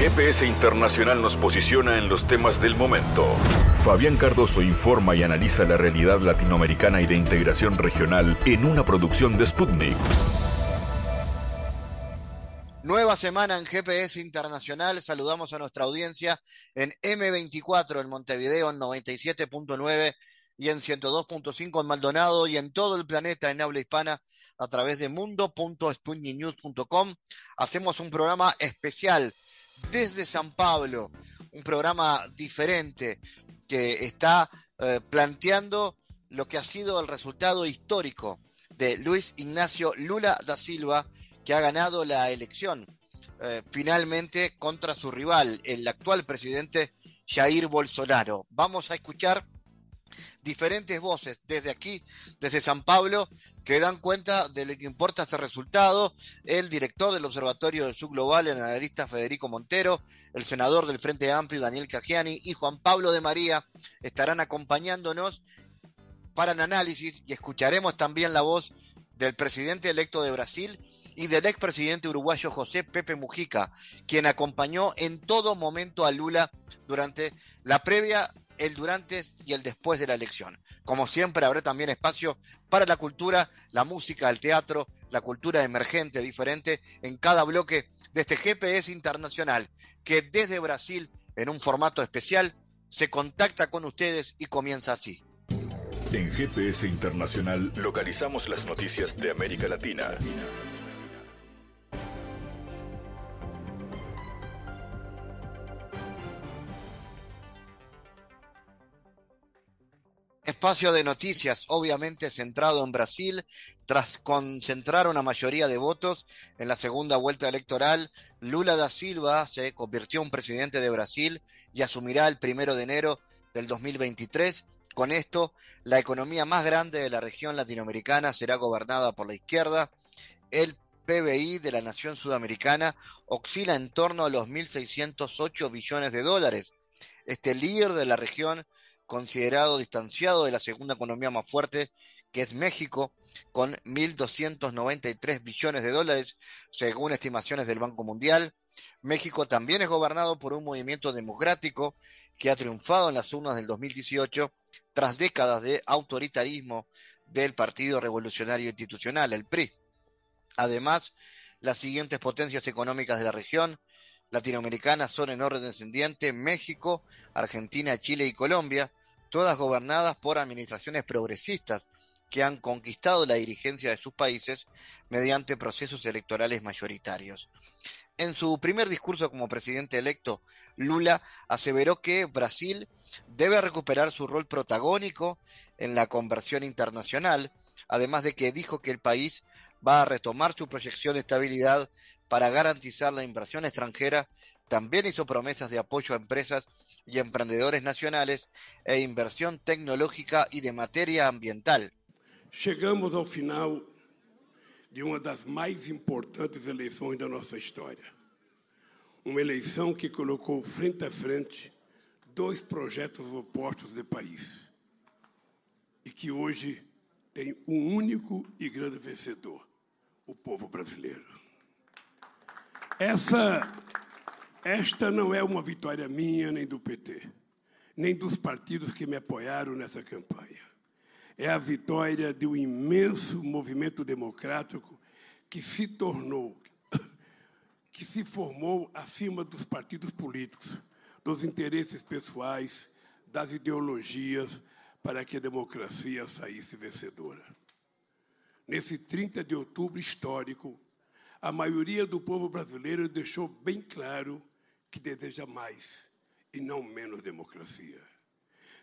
GPS Internacional nos posiciona en los temas del momento. Fabián Cardoso informa y analiza la realidad latinoamericana y de integración regional en una producción de Sputnik. Nueva semana en GPS Internacional. Saludamos a nuestra audiencia en M24 en Montevideo en 97.9 y en 102.5 en Maldonado y en todo el planeta en habla hispana a través de mundo.sputniknews.com. Hacemos un programa especial desde San Pablo, un programa diferente que está eh, planteando lo que ha sido el resultado histórico de Luis Ignacio Lula da Silva, que ha ganado la elección eh, finalmente contra su rival, el actual presidente Jair Bolsonaro. Vamos a escuchar diferentes voces desde aquí, desde San Pablo, que dan cuenta de lo que importa este resultado. El director del Observatorio del Sur Global, el analista Federico Montero, el senador del Frente Amplio, Daniel Cagiani, y Juan Pablo de María estarán acompañándonos para el análisis y escucharemos también la voz del presidente electo de Brasil y del expresidente uruguayo José Pepe Mujica, quien acompañó en todo momento a Lula durante la previa el durante y el después de la elección. Como siempre, habrá también espacio para la cultura, la música, el teatro, la cultura emergente, diferente, en cada bloque de este GPS internacional, que desde Brasil, en un formato especial, se contacta con ustedes y comienza así. En GPS Internacional localizamos las noticias de América Latina. Espacio de noticias, obviamente centrado en Brasil, tras concentrar una mayoría de votos en la segunda vuelta electoral, Lula da Silva se convirtió en presidente de Brasil y asumirá el primero de enero del 2023. Con esto, la economía más grande de la región latinoamericana será gobernada por la izquierda. El PBI de la nación sudamericana oscila en torno a los 1.608 billones de dólares. Este líder de la región considerado distanciado de la segunda economía más fuerte, que es México, con 1.293 billones de dólares, según estimaciones del Banco Mundial. México también es gobernado por un movimiento democrático que ha triunfado en las urnas del 2018 tras décadas de autoritarismo del Partido Revolucionario Institucional, el PRI. Además, las siguientes potencias económicas de la región latinoamericanas son en orden descendiente México, Argentina, Chile y Colombia, todas gobernadas por administraciones progresistas que han conquistado la dirigencia de sus países mediante procesos electorales mayoritarios. En su primer discurso como presidente electo, Lula aseveró que Brasil debe recuperar su rol protagónico en la conversión internacional, además de que dijo que el país va a retomar su proyección de estabilidad para garantizar la inversión extranjera también hizo promesas de apoyo a empresas y emprendedores nacionales e inversión tecnológica y de materia ambiental. Chegamos ao final de uma das mais importantes eleições da nossa história. Uma eleição que colocou frente a frente dois projetos opostos de país e que hoje tem um único e grande vencedor: o povo brasileiro. Essa esta não é uma vitória minha nem do PT, nem dos partidos que me apoiaram nessa campanha. É a vitória de um imenso movimento democrático que se tornou, que se formou acima dos partidos políticos, dos interesses pessoais, das ideologias, para que a democracia saísse vencedora. Nesse 30 de outubro histórico, a maioria do povo brasileiro deixou bem claro que deseja mais e não menos democracia.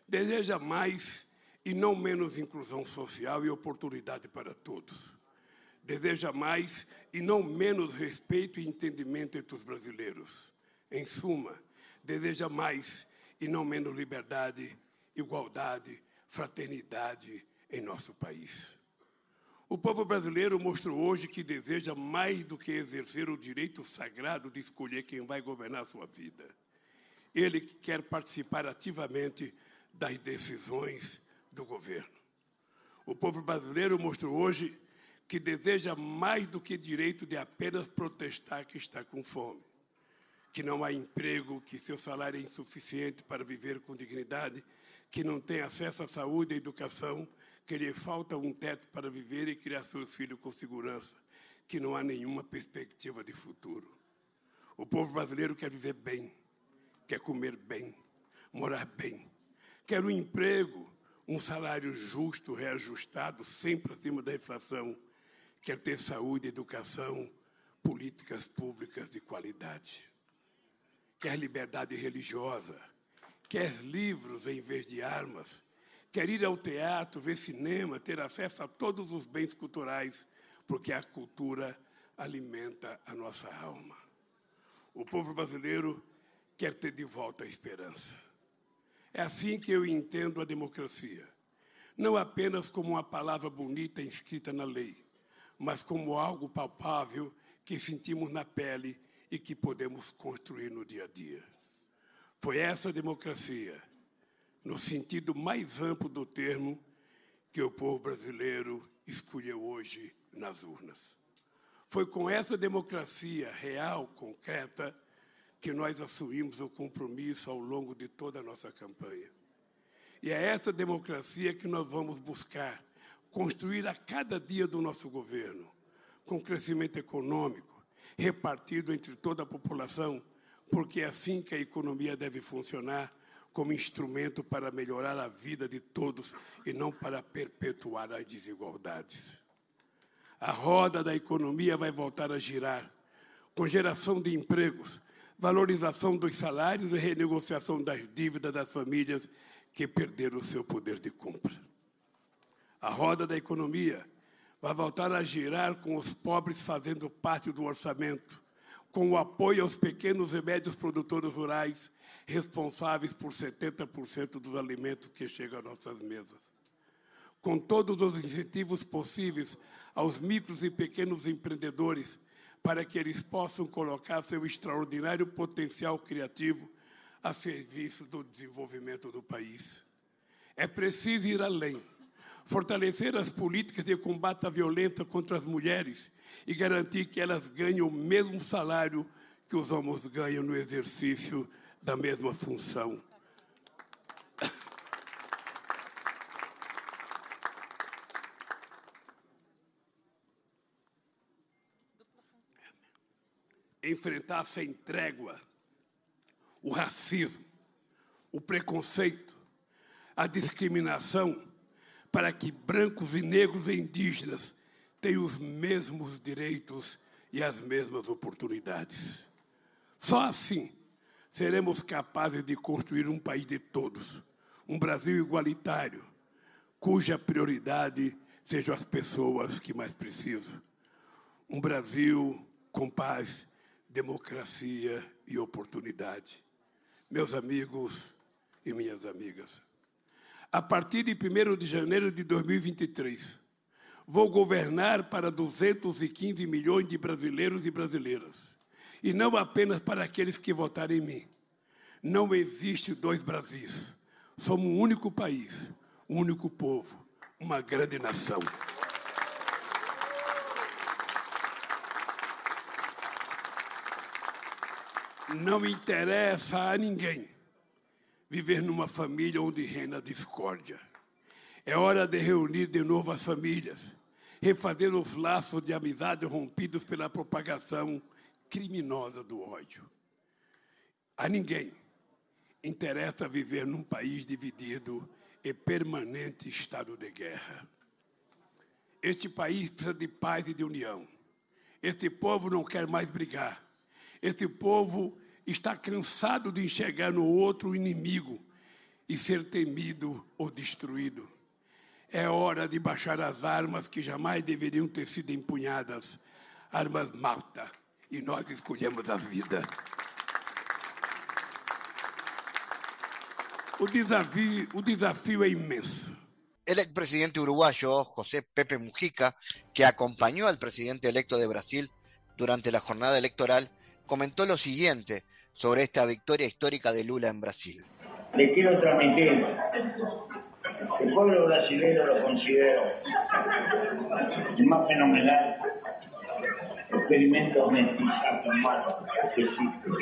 Deseja mais e não menos inclusão social e oportunidade para todos. Deseja mais e não menos respeito e entendimento entre os brasileiros. Em suma, deseja mais e não menos liberdade, igualdade, fraternidade em nosso país. O povo brasileiro mostrou hoje que deseja mais do que exercer o direito sagrado de escolher quem vai governar a sua vida. Ele quer participar ativamente das decisões do governo. O povo brasileiro mostrou hoje que deseja mais do que direito de apenas protestar que está com fome, que não há emprego, que seu salário é insuficiente para viver com dignidade, que não tem acesso à saúde e educação, que lhe falta um teto para viver e criar seus filhos com segurança, que não há nenhuma perspectiva de futuro. O povo brasileiro quer viver bem, quer comer bem, morar bem, quer um emprego, um salário justo, reajustado, sempre acima da inflação, quer ter saúde, educação, políticas públicas de qualidade, quer liberdade religiosa, quer livros em vez de armas, quer ir ao teatro, ver cinema, ter acesso a todos os bens culturais, porque a cultura alimenta a nossa alma. O povo brasileiro quer ter de volta a esperança. É assim que eu entendo a democracia. Não apenas como uma palavra bonita inscrita na lei, mas como algo palpável que sentimos na pele e que podemos construir no dia a dia. Foi essa democracia, no sentido mais amplo do termo, que o povo brasileiro escolheu hoje nas urnas. Foi com essa democracia real, concreta, que nós assumimos o compromisso ao longo de toda a nossa campanha. E é essa democracia que nós vamos buscar construir a cada dia do nosso governo, com crescimento econômico, repartido entre toda a população, porque é assim que a economia deve funcionar como instrumento para melhorar a vida de todos e não para perpetuar as desigualdades. A roda da economia vai voltar a girar, com geração de empregos, valorização dos salários e renegociação das dívidas das famílias que perderam o seu poder de compra. A roda da economia vai voltar a girar com os pobres fazendo parte do orçamento, com o apoio aos pequenos e médios produtores rurais, responsáveis por 70% dos alimentos que chegam às nossas mesas. Com todos os incentivos possíveis aos micros e pequenos empreendedores, para que eles possam colocar seu extraordinário potencial criativo a serviço do desenvolvimento do país. É preciso ir além, fortalecer as políticas de combate à violência contra as mulheres e garantir que elas ganhem o mesmo salário que os homens ganham no exercício da mesma função. enfrentar sem trégua o racismo, o preconceito, a discriminação, para que brancos e negros e indígenas tenham os mesmos direitos e as mesmas oportunidades. Só assim seremos capazes de construir um país de todos, um Brasil igualitário, cuja prioridade sejam as pessoas que mais precisam. Um Brasil com paz, democracia e oportunidade. Meus amigos e minhas amigas, a partir de 1 de janeiro de 2023, vou governar para 215 milhões de brasileiros e brasileiras, e não apenas para aqueles que votaram em mim. Não existe dois Brasis. Somos um único país, um único povo, uma grande nação. Não interessa a ninguém viver numa família onde reina discórdia. É hora de reunir de novo as famílias, refazer os laços de amizade rompidos pela propagação criminosa do ódio. A ninguém interessa viver num país dividido e permanente estado de guerra. Este país precisa de paz e de união. Este povo não quer mais brigar. Esse povo está cansado de enxergar no outro o inimigo e ser temido ou destruído. É hora de baixar as armas que jamais deveriam ter sido empunhadas armas malta e nós escolhemos a vida. O desafio, o desafio é imenso. El expresidente uruguayo José Pepe Mujica, que acompañó al presidente electo de Brasil durante la jornada electoral, comentó lo siguiente sobre esta victoria histórica de Lula en Brasil. Le quiero transmitir el pueblo brasileño lo considero el más fenomenal experimentos mestizados humanos que existen.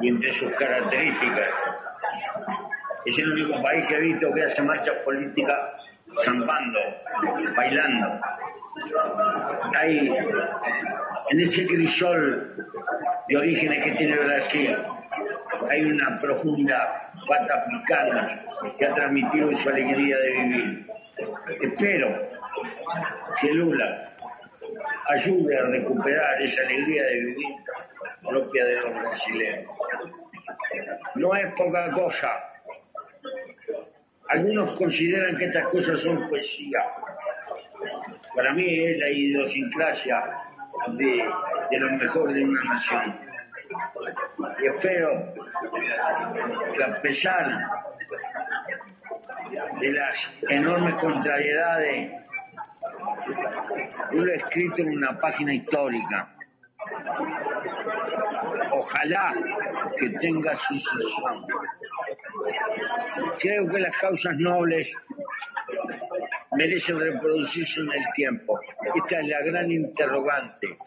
Y entre sus características, es el único país que he visto que hace marchas políticas zambando, bailando. Hay, en ese crisol de orígenes que tiene Brasil, hay una profunda pata africana que ha transmitido su alegría de vivir. Espero que Lula ayude a recuperar esa alegría de vivir propia de los brasileños. No es poca cosa. Algunos consideran que estas cosas son poesía. Para mí es la idiosincrasia de, de lo mejor de una nación. Y espero que a pesar de las enormes contrariedades, lo he escrito en una página histórica. Ojalá que tenga sucesión. Creo que las causas nobles merecen reproducirse en el tiempo. Esta es la gran interrogante.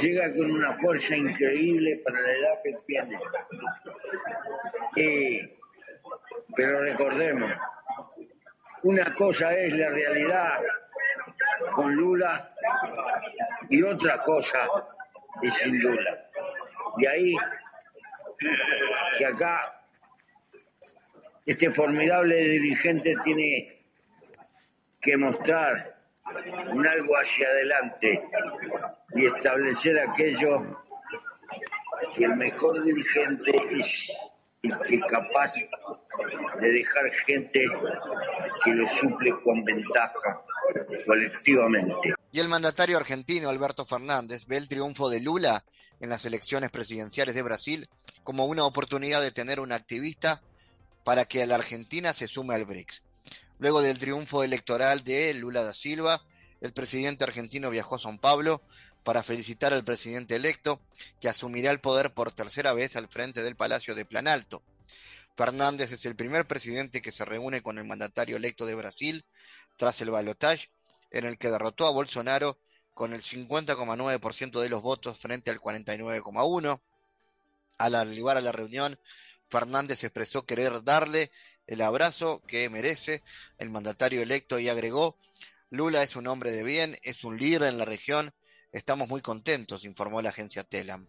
Llega con una fuerza increíble para la edad que tiene. Eh, pero recordemos, una cosa es la realidad con Lula y otra cosa es sin Lula. De ahí que acá este formidable dirigente tiene que mostrar un algo hacia adelante y establecer aquello que el mejor dirigente es el que capaz de dejar gente que lo suple con ventaja Y el mandatario argentino Alberto Fernández ve el triunfo de Lula en las elecciones presidenciales de Brasil como una oportunidad de tener un activista para que la Argentina se sume al BRICS. Luego del triunfo electoral de Lula da Silva, el presidente argentino viajó a São Paulo para felicitar al presidente electo, que asumirá el poder por tercera vez al frente del Palacio de Planalto. Fernández es el primer presidente que se reúne con el mandatario electo de Brasil tras el balotaje, en el que derrotó a Bolsonaro con el 50,9% de los votos frente al 49,1%. Al arribar a la reunión, Fernández expresó querer darle el abrazo que merece el mandatario electo y agregó, Lula es un hombre de bien, es un líder en la región, estamos muy contentos, informó la agencia Telam.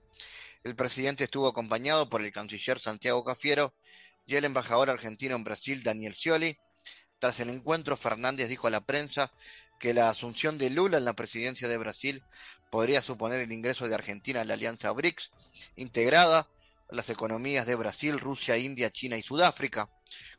El presidente estuvo acompañado por el canciller Santiago Cafiero y el embajador argentino en Brasil, Daniel Scioli. Tras el encuentro, Fernández dijo a la prensa que la asunción de Lula en la presidencia de Brasil podría suponer el ingreso de Argentina a la alianza BRICS, integrada las economías de Brasil, Rusia, India, China y Sudáfrica.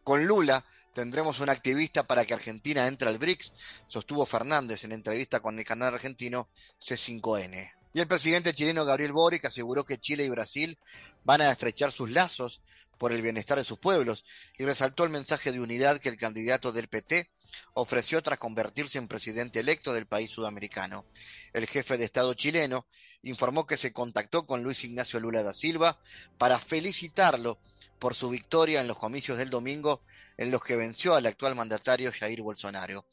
Con Lula tendremos un activista para que Argentina entre al BRICS, sostuvo Fernández en entrevista con el canal argentino C5N. Y el presidente chileno Gabriel Boric aseguró que Chile y Brasil van a estrechar sus lazos por el bienestar de sus pueblos y resaltó el mensaje de unidad que el candidato del PT ofreció tras convertirse en presidente electo del país sudamericano. El jefe de Estado chileno informó que se contactó con Luis Ignacio Lula da Silva para felicitarlo por su victoria en los comicios del domingo en los que venció al actual mandatario Jair Bolsonaro.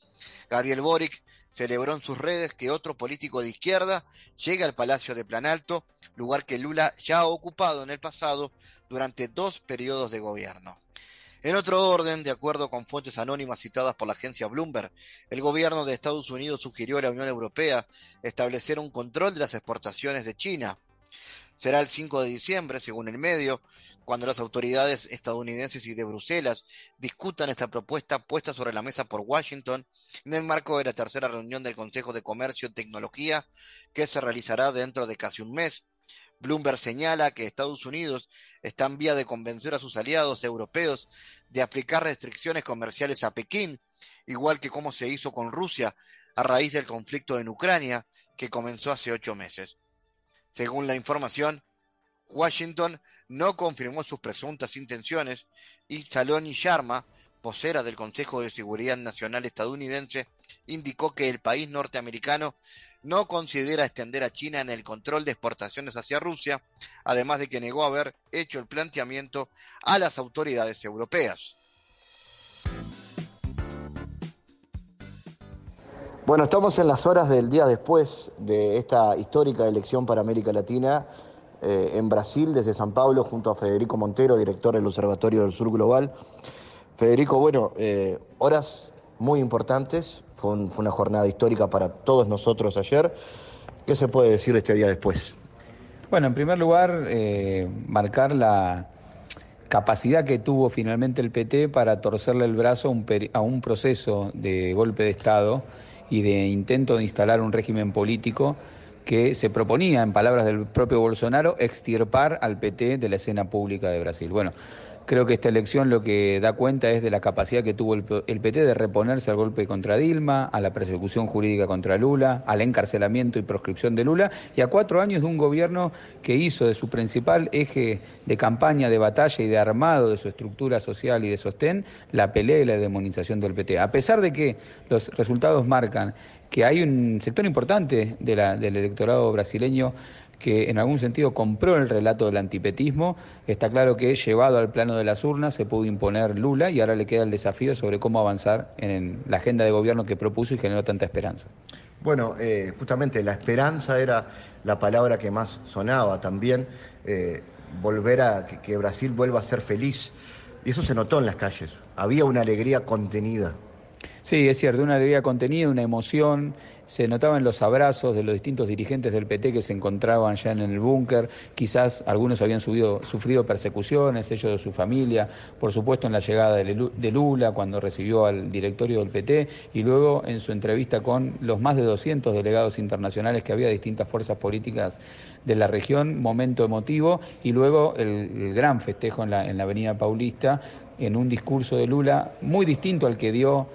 Gabriel Boric celebró en sus redes que otro político de izquierda llega al Palacio de Planalto, lugar que Lula ya ha ocupado en el pasado durante dos periodos de gobierno. En otro orden, de acuerdo con fuentes anónimas citadas por la agencia Bloomberg, el gobierno de Estados Unidos sugirió a la Unión Europea establecer un control de las exportaciones de China. Será el 5 de diciembre, según el medio, cuando las autoridades estadounidenses y de Bruselas discutan esta propuesta puesta sobre la mesa por Washington en el marco de la tercera reunión del Consejo de Comercio y Tecnología que se realizará dentro de casi un mes. Bloomberg señala que Estados Unidos está en vía de convencer a sus aliados europeos de aplicar restricciones comerciales a Pekín, igual que como se hizo con Rusia a raíz del conflicto en Ucrania que comenzó hace ocho meses. Según la información, Washington no confirmó sus presuntas intenciones y Saloni Sharma, vocera del Consejo de Seguridad Nacional estadounidense, indicó que el país norteamericano no considera extender a China en el control de exportaciones hacia Rusia, además de que negó haber hecho el planteamiento a las autoridades europeas. Bueno, estamos en las horas del día después de esta histórica elección para América Latina eh, en Brasil, desde San Pablo, junto a Federico Montero, director del Observatorio del Sur Global. Federico, bueno, eh, horas muy importantes, fue, una jornada histórica para todos nosotros ayer. ¿Qué se puede decir de este día después? Bueno, en primer lugar, eh, marcar la capacidad que tuvo finalmente el PT para torcerle el brazo un, a un proceso de golpe de Estado y de intento de instalar un régimen político que se proponía, en palabras del propio Bolsonaro, extirpar al PT de la escena pública de Brasil. Bueno, creo que esta elección lo que da cuenta es de la capacidad que tuvo el, PT de reponerse al golpe contra Dilma, a la persecución jurídica contra Lula, al encarcelamiento y proscripción de Lula, y a cuatro años de un gobierno que hizo de su principal eje de campaña, de batalla y de armado de su estructura social y de sostén la pelea y la demonización del PT. A pesar de que los resultados marcan que hay un sector importante del electorado brasileño que en algún sentido compró el relato del antipetismo. Está claro que llevado al plano de las urnas se pudo imponer Lula y ahora le queda el desafío sobre cómo avanzar en la agenda de gobierno que propuso y generó tanta esperanza. Bueno, eh, justamente la esperanza era la palabra que más sonaba también, eh, volver a que Brasil vuelva a ser feliz. Y eso se notó en las calles. Había una alegría contenida. Sí, es cierto, una alegría contenida, una emoción. Se notaba en los abrazos de los distintos dirigentes del PT que se encontraban ya en el búnker. Quizás algunos habían sufrido persecuciones, ellos de su familia. Por supuesto, en la llegada de Lula, cuando recibió al directorio del PT. Y luego en su entrevista con los más de 200 delegados internacionales que había de distintas fuerzas políticas de la región. Momento emotivo. Y luego el, gran festejo en la, en la Avenida Paulista, en un discurso de Lula muy distinto al que dio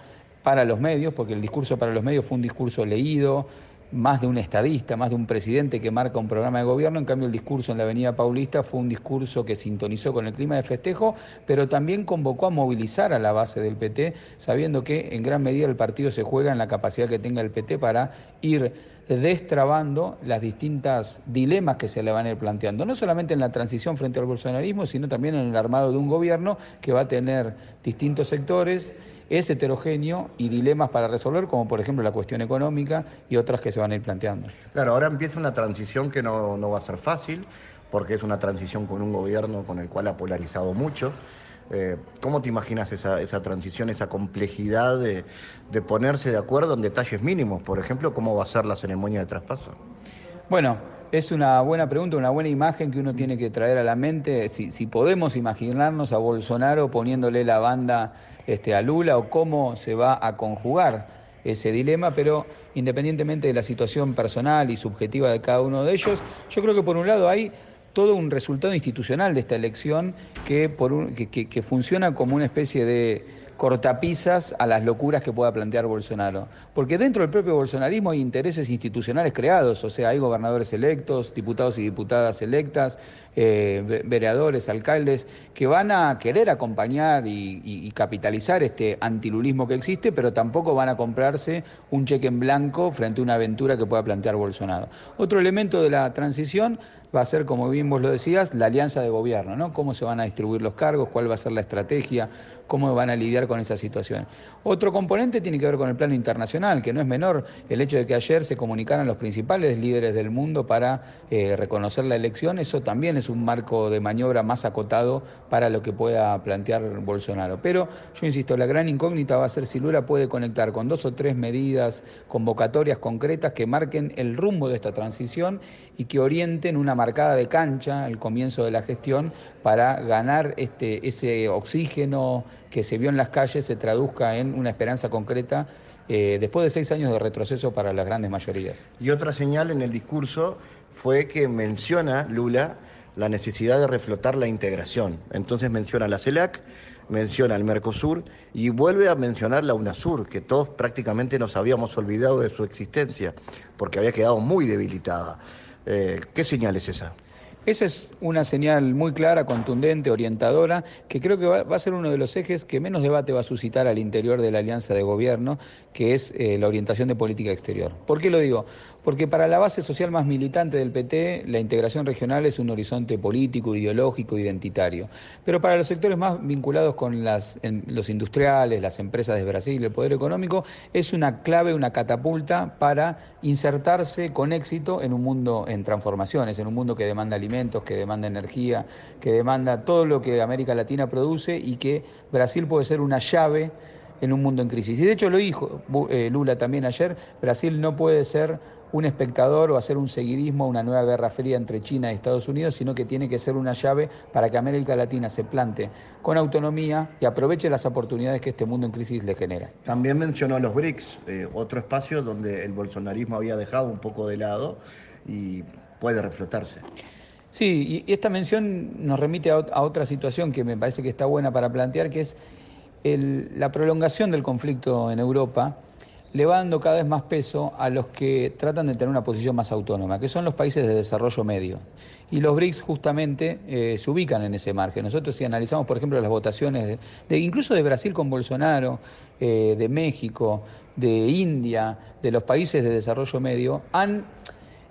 para los medios, porque el discurso para los medios fue un discurso leído, más de un estadista, más de un presidente que marca un programa de gobierno, en cambio el discurso en la Avenida Paulista fue un discurso que sintonizó con el clima de festejo, pero también convocó a movilizar a la base del PT, sabiendo que en gran medida el partido se juega en la capacidad que tenga el PT para ir destrabando las distintas dilemas que se le van a ir planteando, no solamente en la transición frente al bolsonarismo, sino también en el armado de un gobierno que va a tener distintos sectores es heterogéneo y dilemas para resolver, como por ejemplo la cuestión económica y otras que se van a ir planteando. Claro, ahora empieza una transición que no, va a ser fácil, porque es una transición con un gobierno con el cual ha polarizado mucho. Eh, ¿Cómo te imaginas esa, esa transición, esa complejidad de, ponerse de acuerdo en detalles mínimos? Por ejemplo, ¿cómo va a ser la ceremonia de traspaso? Bueno, es una buena pregunta, una buena imagen que uno tiene que traer a la mente. Si, si podemos imaginarnos a Bolsonaro poniéndole la banda este, a Lula o cómo se va a conjugar ese dilema, pero independientemente de la situación personal y subjetiva de cada uno de ellos, yo creo que por un lado hay todo un resultado institucional de esta elección que, por que funciona como una especie de cortapisas a las locuras que pueda plantear Bolsonaro. Porque dentro del propio bolsonarismo hay intereses institucionales creados, o sea, hay gobernadores electos, diputados y diputadas electas, eh, vereadores, alcaldes, que van a querer acompañar y, y, capitalizar este antilulismo que existe, pero tampoco van a comprarse un cheque en blanco frente a una aventura que pueda plantear Bolsonaro. Otro elemento de la transición va a ser, como bien vos lo decías, la alianza de gobierno, ¿no? Cómo se van a distribuir los cargos, cuál va a ser la estrategia, cómo van a lidiar con esa situación. Otro componente tiene que ver con el plano internacional, que no es menor el hecho de que ayer se comunicaran los principales líderes del mundo para eh, reconocer la elección, eso también es un marco de maniobra más acotado para lo que pueda plantear Bolsonaro. Pero yo insisto, la gran incógnita va a ser si Lula puede conectar con dos o tres medidas convocatorias concretas que marquen el rumbo de esta transición y que orienten una marcada de cancha al comienzo de la gestión para ganar este, ese oxígeno que se vio en las calles se traduzca en una esperanza concreta eh, después de seis años de retroceso para las grandes mayorías. Y otra señal en el discurso fue que menciona Lula la necesidad de reflotar la integración. Entonces menciona la CELAC, menciona el Mercosur y vuelve a mencionar la UNASUR, que todos prácticamente nos habíamos olvidado de su existencia, porque había quedado muy debilitada. Eh, ¿Qué señal es esa? Esa es una señal muy clara, contundente, orientadora, que creo que va, a ser uno de los ejes que menos debate va a suscitar al interior de la alianza de gobierno, que es eh, la orientación de política exterior. ¿Por qué lo digo? Porque para la base social más militante del PT, la integración regional es un horizonte político, ideológico, identitario. Pero para los sectores más vinculados con las, los industriales, las empresas de Brasil, el poder económico, es una clave, una catapulta para insertarse con éxito en un mundo en transformaciones, en un mundo que demanda alimentos que demanda energía, que demanda todo lo que América Latina produce y que Brasil puede ser una llave en un mundo en crisis. Y de hecho lo dijo eh, Lula también ayer, Brasil no puede ser un espectador o hacer un seguidismo a una nueva guerra fría entre China y Estados Unidos, sino que tiene que ser una llave para que América Latina se plante con autonomía y aproveche las oportunidades que este mundo en crisis le genera. También mencionó los BRICS, eh, otro espacio donde el bolsonarismo había dejado un poco de lado y puede reflotarse. Sí, y esta mención nos remite a, otra situación que me parece que está buena para plantear, que es la prolongación del conflicto en Europa le va dando cada vez más peso a los que tratan de tener una posición más autónoma, que son los países de desarrollo medio. Y los BRICS justamente eh, se ubican en ese margen. Nosotros si analizamos, por ejemplo, las votaciones, de, incluso de Brasil con Bolsonaro, eh, de México, de India, de los países de desarrollo medio, han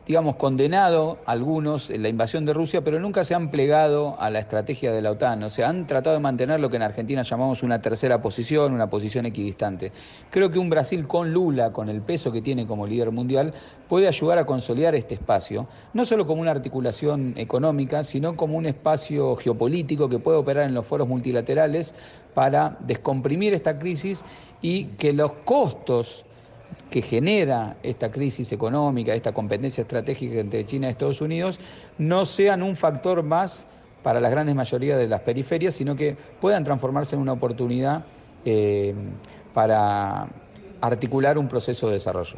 digamos, condenado algunos la invasión de Rusia, pero nunca se han plegado a la estrategia de la OTAN. O sea, han tratado de mantener lo que en Argentina llamamos una tercera posición, una posición equidistante. Creo que un Brasil con Lula, con el peso que tiene como líder mundial, puede ayudar a consolidar este espacio, no solo como una articulación económica, sino como un espacio geopolítico que puede operar en los foros multilaterales para descomprimir esta crisis y que los costos que genera esta crisis económica, esta competencia estratégica entre China y Estados Unidos, no sean un factor más para las grandes mayorías de las periferias, sino que puedan transformarse en una oportunidad eh, para articular un proceso de desarrollo.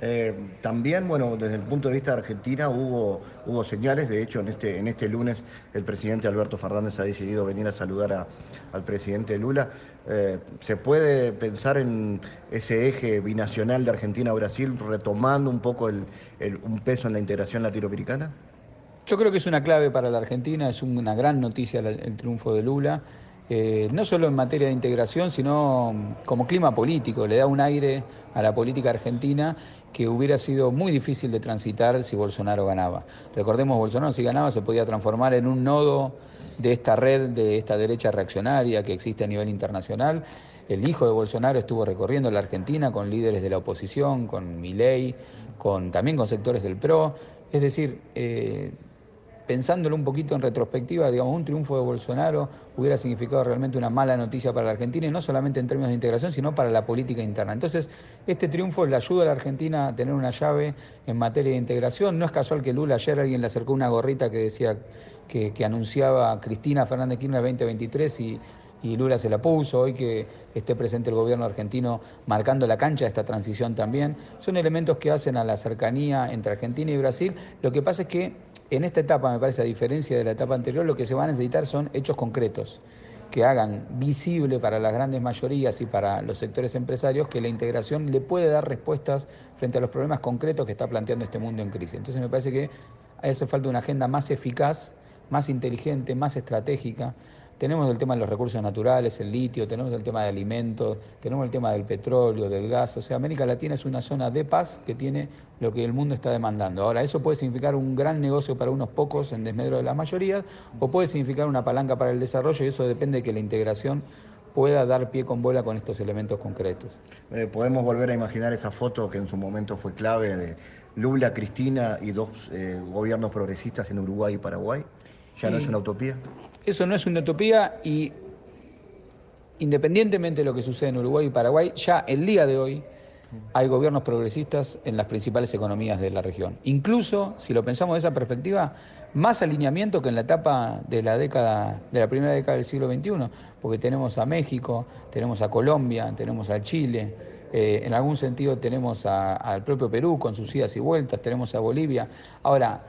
Eh, también, bueno, desde el punto de vista de Argentina hubo, hubo señales, de hecho en este, en este lunes el presidente Alberto Fernández ha decidido venir a saludar al presidente Lula. Eh, ¿Se puede pensar en ese eje binacional de Argentina-Brasil retomando un poco el, un peso en la integración latinoamericana? Yo creo que es una clave para la Argentina, es una gran noticia el triunfo de Lula. Eh, no solo en materia de integración, sino como clima político, le da un aire a la política argentina que hubiera sido muy difícil de transitar si Bolsonaro ganaba. Recordemos, Bolsonaro si ganaba se podía transformar en un nodo de esta red, de esta derecha reaccionaria que existe a nivel internacional. El hijo de Bolsonaro estuvo recorriendo la Argentina con líderes de la oposición, con Milei, con, también con sectores del PRO. Es decir, eh, pensándolo un poquito en retrospectiva, digamos, un triunfo de Bolsonaro hubiera significado realmente una mala noticia para la Argentina y no solamente en términos de integración, sino para la política interna. Entonces, este triunfo le ayuda a la Argentina a tener una llave en materia de integración. No es casual que Lula ayer alguien le acercó una gorrita que decía que, anunciaba Cristina Fernández Kirchner 2023 y y Lula se la puso, hoy que esté presente el gobierno argentino marcando la cancha de esta transición también, son elementos que hacen a la cercanía entre Argentina y Brasil. Lo que pasa es que en esta etapa, me parece, a diferencia de la etapa anterior, lo que se va a necesitar son hechos concretos que hagan visible para las grandes mayorías y para los sectores empresarios que la integración le puede dar respuestas frente a los problemas concretos que está planteando este mundo en crisis. Entonces me parece que hace falta una agenda más eficaz, más inteligente, más estratégica, tenemos el tema de los recursos naturales, el litio, tenemos el tema de alimentos, tenemos el tema del petróleo, del gas. O sea, América Latina es una zona de paz que tiene lo que el mundo está demandando. Ahora, eso puede significar un gran negocio para unos pocos en desmedro de la mayoría, o puede significar una palanca para el desarrollo y eso depende de que la integración pueda dar pie con bola con estos elementos concretos. Eh, podemos volver a imaginar esa foto que en su momento fue clave de Lula, Cristina y dos eh, gobiernos progresistas en Uruguay y Paraguay. ¿Ya no es una utopía? Eso no es una utopía y independientemente de lo que sucede en Uruguay y Paraguay, ya el día de hoy hay gobiernos progresistas en las principales economías de la región. Incluso, si lo pensamos de esa perspectiva, más alineamiento que en la etapa de la década, de la primera década del siglo XXI, porque tenemos a México, tenemos a Colombia, tenemos a Chile, eh, en algún sentido tenemos al propio Perú con sus idas y vueltas, tenemos a Bolivia. Ahora,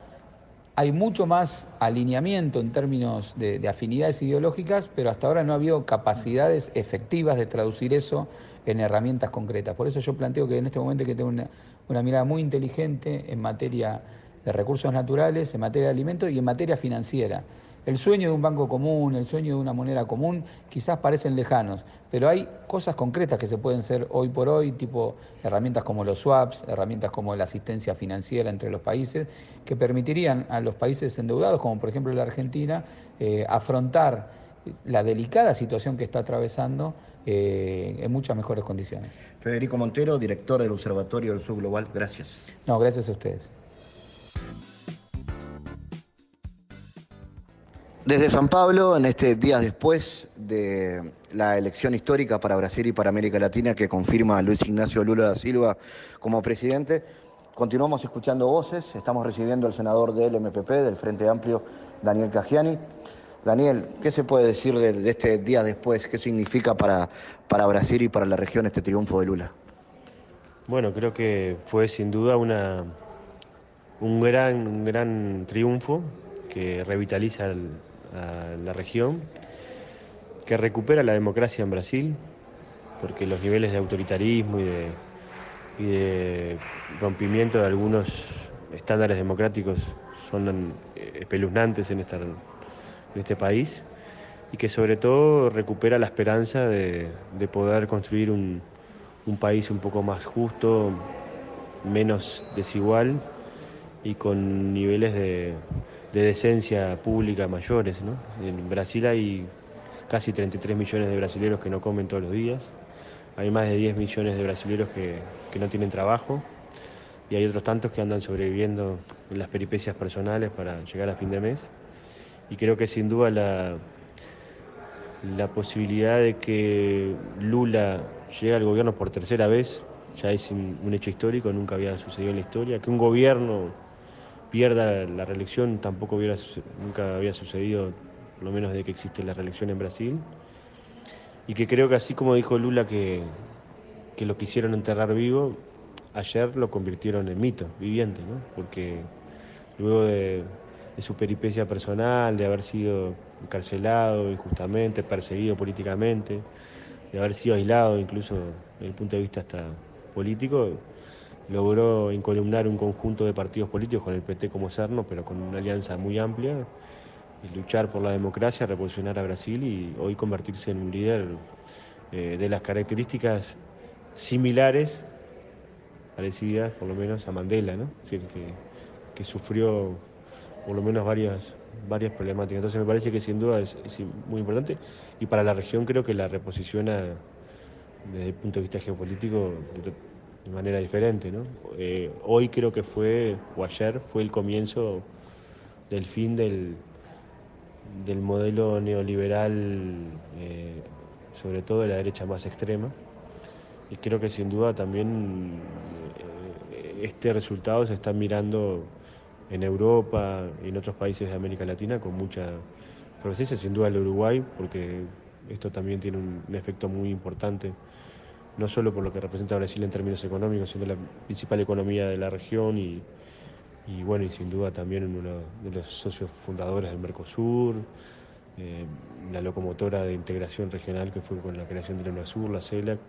hay mucho más alineamiento en términos de, afinidades ideológicas, pero hasta ahora no ha habido capacidades efectivas de traducir eso en herramientas concretas. Por eso yo planteo que en este momento hay que tener una, mirada muy inteligente en materia de recursos naturales, en materia de alimentos y en materia financiera. El sueño de un banco común, el sueño de una moneda común, quizás parecen lejanos, pero hay cosas concretas que se pueden hacer hoy por hoy, tipo herramientas como los swaps, herramientas como la asistencia financiera entre los países, que permitirían a los países endeudados, como por ejemplo la Argentina, eh, afrontar la delicada situación que está atravesando eh, en muchas mejores condiciones. Federico Montero, director del Observatorio del Sur Global, gracias. No, gracias a ustedes. Desde San Pablo, en este día después de la elección histórica para Brasil y para América Latina que confirma Luis Ignacio Lula da Silva como presidente, continuamos escuchando voces. Estamos recibiendo al senador del MPP, del Frente Amplio, Daniel Cagiani. Daniel, ¿qué se puede decir de, este día después? ¿Qué significa para, para Brasil y para la región este triunfo de Lula? Bueno, creo que fue sin duda una, un, gran, un gran triunfo que revitaliza el, a la región, que recupera la democracia en Brasil, porque los niveles de autoritarismo y de, rompimiento de algunos estándares democráticos son espeluznantes en, en este país y que sobre todo recupera la esperanza de, poder construir un, país un poco más justo, menos desigual y con niveles de, de decencia pública mayores. ¿no? En Brasil hay casi 33 millones de brasileños que no comen todos los días, hay más de 10 millones de brasileños que, no tienen trabajo y hay otros tantos que andan sobreviviendo en las peripecias personales para llegar a fin de mes. Y creo que sin duda la, la posibilidad de que Lula llegue al gobierno por tercera vez ya es un hecho histórico, nunca había sucedido en la historia, que un gobierno pierda la reelección tampoco hubiera, nunca había sucedido, por lo menos desde que existe la reelección en Brasil. Y que creo que así como dijo Lula que, que lo quisieron enterrar vivo, ayer lo convirtieron en mito viviente, ¿no? porque luego de, su peripecia personal, de haber sido encarcelado injustamente, perseguido políticamente, de haber sido aislado incluso desde el punto de vista hasta político, logró incolumnar un conjunto de partidos políticos con el PT como serno, pero con una alianza muy amplia, y luchar por la democracia, revolucionar a Brasil y hoy convertirse en un líder eh, de las características similares, parecidas por lo menos a Mandela, ¿no? decir, que, sufrió por lo menos varias, varias problemáticas. Entonces me parece que sin duda es, es muy importante y para la región creo que la reposiciona desde el punto de vista geopolítico de manera diferente. ¿no? Eh, hoy creo que fue, o ayer, fue el comienzo del fin del, del modelo neoliberal, eh, sobre todo de la derecha más extrema. Y creo que sin duda también eh, este resultado se está mirando en Europa y en otros países de América Latina con mucha presencia, sin duda el Uruguay, porque esto también tiene un efecto muy importante no solo por lo que representa Brasil en términos económicos, sino la principal economía de la región y, bueno, y sin duda también uno de los socios fundadores del Mercosur, eh, la locomotora de integración regional que fue con la creación del UNASUR, la CELAC.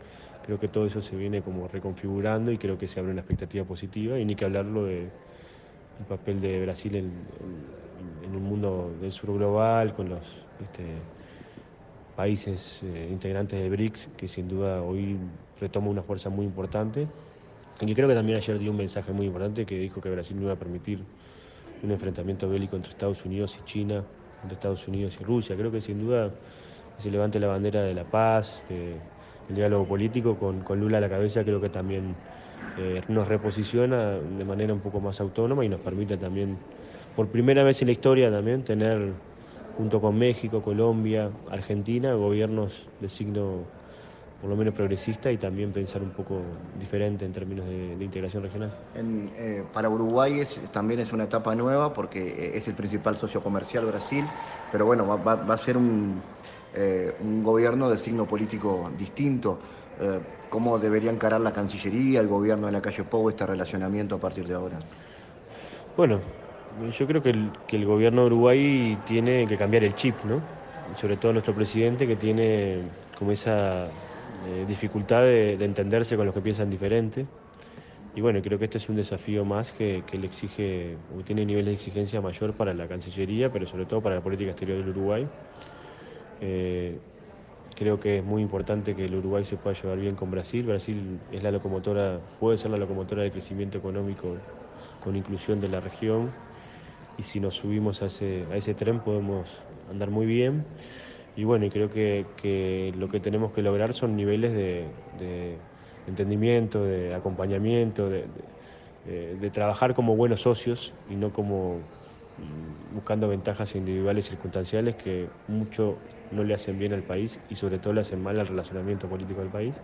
Creo que todo eso se viene como reconfigurando y creo que se abre una expectativa positiva y ni que hablarlo del papel de Brasil en, un mundo del sur global, con los este, países eh, integrantes del BRICS, que sin duda hoy retoma una fuerza muy importante. Y creo que también ayer dio un mensaje muy importante que dijo que Brasil no iba a permitir un enfrentamiento bélico entre Estados Unidos y China, entre Estados Unidos y Rusia. Creo que sin duda se levante la bandera de la paz, del diálogo político con, con, Lula a la cabeza, creo que también eh, nos reposiciona de manera un poco más autónoma y nos permite también, por primera vez en la historia también, tener junto con México, Colombia, Argentina, gobiernos de signo por lo menos progresista y también pensar un poco diferente en términos de, integración regional. Eh, para Uruguay también es una etapa nueva porque eh, es el principal socio comercial Brasil, pero bueno, va, a ser un, eh, un, gobierno de signo político distinto. ¿Cómo debería encarar la Cancillería, el gobierno de la calle Pou este relacionamiento a partir de ahora? Bueno, yo creo que el, que el gobierno de Uruguay tiene que cambiar el chip, ¿no? Sobre todo nuestro presidente que tiene como esa eh, dificultad de, entenderse con los que piensan diferente. y bueno, creo que este es un desafío más que, le exige, o tiene nivel de exigencia mayor para la Cancillería, pero sobre todo para la política exterior del Uruguay. Eh, creo que es muy importante que el Uruguay se pueda llevar bien con Brasil. Brasil es la locomotora, puede ser la locomotora de crecimiento económico con inclusión de la región. Y si nos subimos a ese, a ese tren podemos andar muy bien. Y bueno, y creo que, lo que tenemos que lograr son niveles de entendimiento, de acompañamiento, de, trabajar como buenos socios y no como mm, buscando ventajas individuales y circunstanciales que mucho no le hacen bien al país y sobre todo le hacen mal al relacionamiento político del país.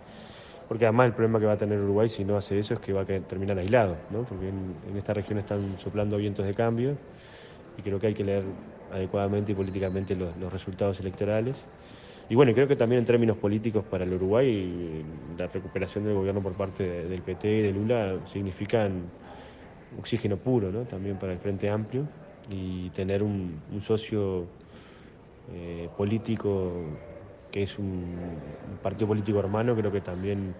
Porque además el problema que va a tener Uruguay si no hace eso es que va a terminar aislado, ¿no? porque en, esta región están soplando vientos de cambio y creo que hay que leer adecuadamente y políticamente los resultados electorales. Y bueno, creo que también en términos políticos para el Uruguay, la recuperación del gobierno por parte del PT y de Lula significan oxígeno puro, ¿no? También para el Frente Amplio y tener un, socio eh, político que es un, partido político hermano, creo que también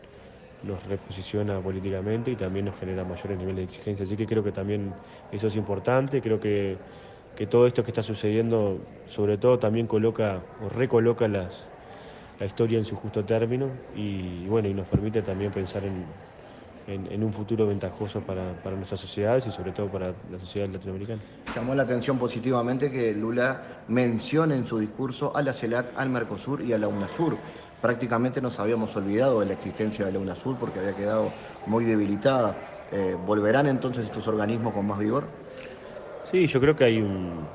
nos reposiciona políticamente y también nos genera mayores niveles de exigencia. Así que creo que también eso es importante, creo que que todo esto que está sucediendo, sobre todo también coloca o recoloca las, la historia en su justo término y, bueno, y nos permite también pensar en, un futuro ventajoso para, nuestras sociedades y sobre todo para la sociedad latinoamericana. Llamó la atención positivamente que Lula mencione en su discurso a la CELAC, al Mercosur y a la UNASUR. Prácticamente nos habíamos olvidado de la existencia de la UNASUR porque había quedado muy debilitada. Eh, ¿Volverán entonces estos organismos con más vigor? Sí, yo creo que hay un...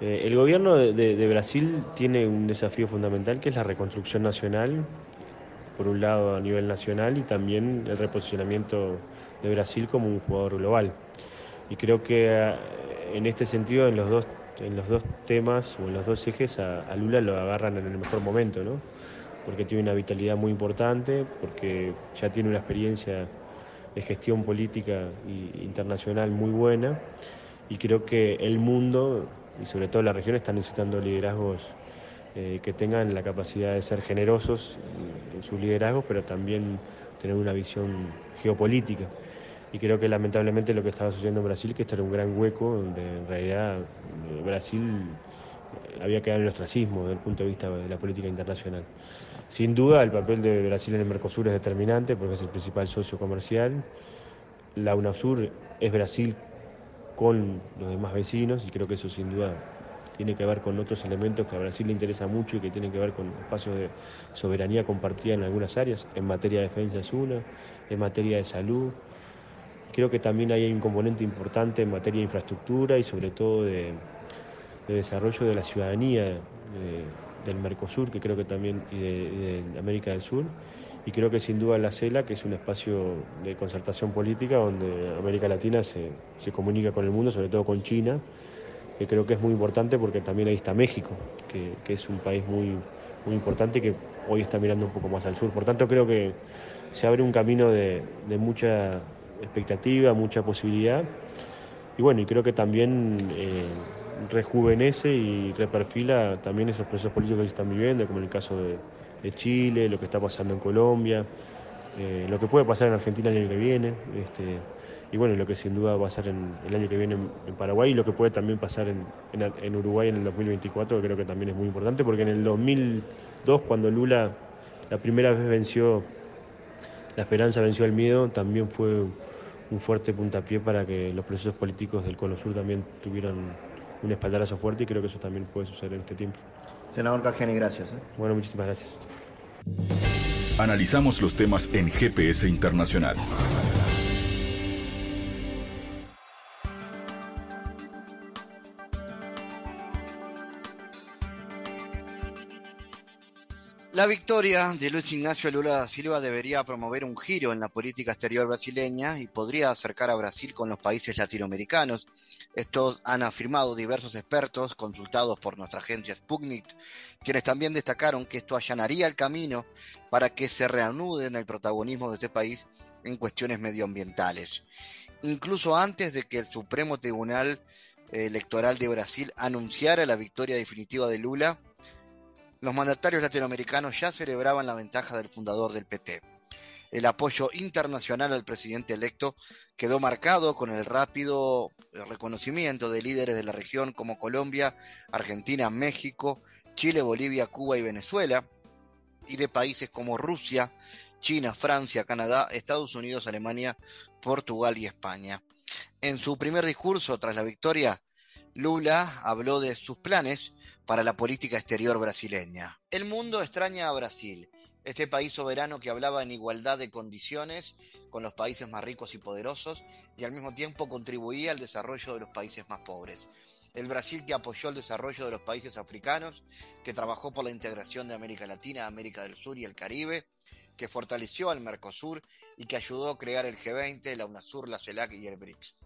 Eh, el gobierno de, Brasil tiene un desafío fundamental que es la reconstrucción nacional, por un lado a nivel nacional y también el reposicionamiento de Brasil como un jugador global. Y creo que eh, en este sentido, en los dos, en los dos temas o en los dos ejes, a, Lula lo agarran en el mejor momento, ¿no? porque tiene una vitalidad muy importante, porque ya tiene una experiencia de gestión política e internacional muy buena y creo que el mundo y sobre todo la región están necesitando liderazgos eh, que tengan la capacidad de ser generosos en sus liderazgos, pero también tener una visión geopolítica. Y creo que lamentablemente lo que estaba sucediendo en Brasil, que esto era un gran hueco, donde en realidad eh, Brasil eh, había quedado en el ostracismo desde el punto de vista de la política internacional. Sin duda, el papel de Brasil en el Mercosur es determinante porque es el principal socio comercial. La UNASUR es Brasil con los demás vecinos y creo que eso sin duda tiene que ver con otros elementos que a Brasil le interesa mucho y que tienen que ver con espacios de soberanía compartida en algunas áreas. En materia de defensa es una, en materia de salud. Creo que también hay un componente importante en materia de infraestructura y sobre todo de, desarrollo de la ciudadanía del Mercosur, que creo que también, y de América del Sur y creo que sin duda la CELA, que es un espacio de concertación política donde América Latina se, comunica con el mundo, sobre todo con China, que creo que es muy importante porque también ahí está México, que, es un país muy, muy importante que hoy está mirando un poco más al sur. Por tanto, creo que se abre un camino de, mucha expectativa, mucha posibilidad. Y bueno, y creo que también eh, rejuvenece y reperfila también esos procesos políticos que están viviendo, como en el caso de de Chile, lo que está pasando en Colombia, eh, lo que puede pasar en Argentina el año que viene, este, y bueno, lo que sin duda va a pasar en, el año que viene en, Paraguay y lo que puede también pasar en, Uruguay en el 2024, que creo que también es muy importante, porque en el 2002, cuando Lula la primera vez venció, la esperanza venció al miedo, también fue un fuerte puntapié para que los procesos políticos del Cono Sur también tuvieran un espaldarazo fuerte y creo que eso también puede suceder en este tiempo. Senador Cajeni, gracias. ¿eh? Bueno, muchísimas gracias. Analizamos los temas en GPS Internacional. La victoria de Luis Ignacio Lula da Silva debería promover un giro en la política exterior brasileña y podría acercar a Brasil con los países latinoamericanos. Esto han afirmado diversos expertos consultados por nuestra agencia Sputnik, quienes también destacaron que esto allanaría el camino para que se reanude el protagonismo de este país en cuestiones medioambientales. Incluso antes de que el Supremo Tribunal Electoral de Brasil anunciara la victoria definitiva de Lula, los mandatarios latinoamericanos ya celebraban la ventaja del fundador del PT. el apoyo internacional al presidente electo quedó marcado con el rápido reconocimiento de líderes de la región como Colombia, Argentina, México, Chile, Bolivia, Cuba y Venezuela, y de países como Rusia, China, Francia, Canadá, Estados Unidos, Alemania, Portugal y España. En su primer discurso tras la victoria, Lula habló de sus planes para la política exterior brasileña. El mundo extraña a Brasil este país soberano que hablaba en igualdad de condiciones con los países más ricos y poderosos y al mismo tiempo contribuía al desarrollo de los países más pobres. El Brasil que apoyó el desarrollo de los países africanos, que trabajó por la integración de América Latina, América del Sur y el Caribe, que fortaleció al Mercosur y que ayudó a crear el G20, la UNASUR, la CELAC y el BRICS.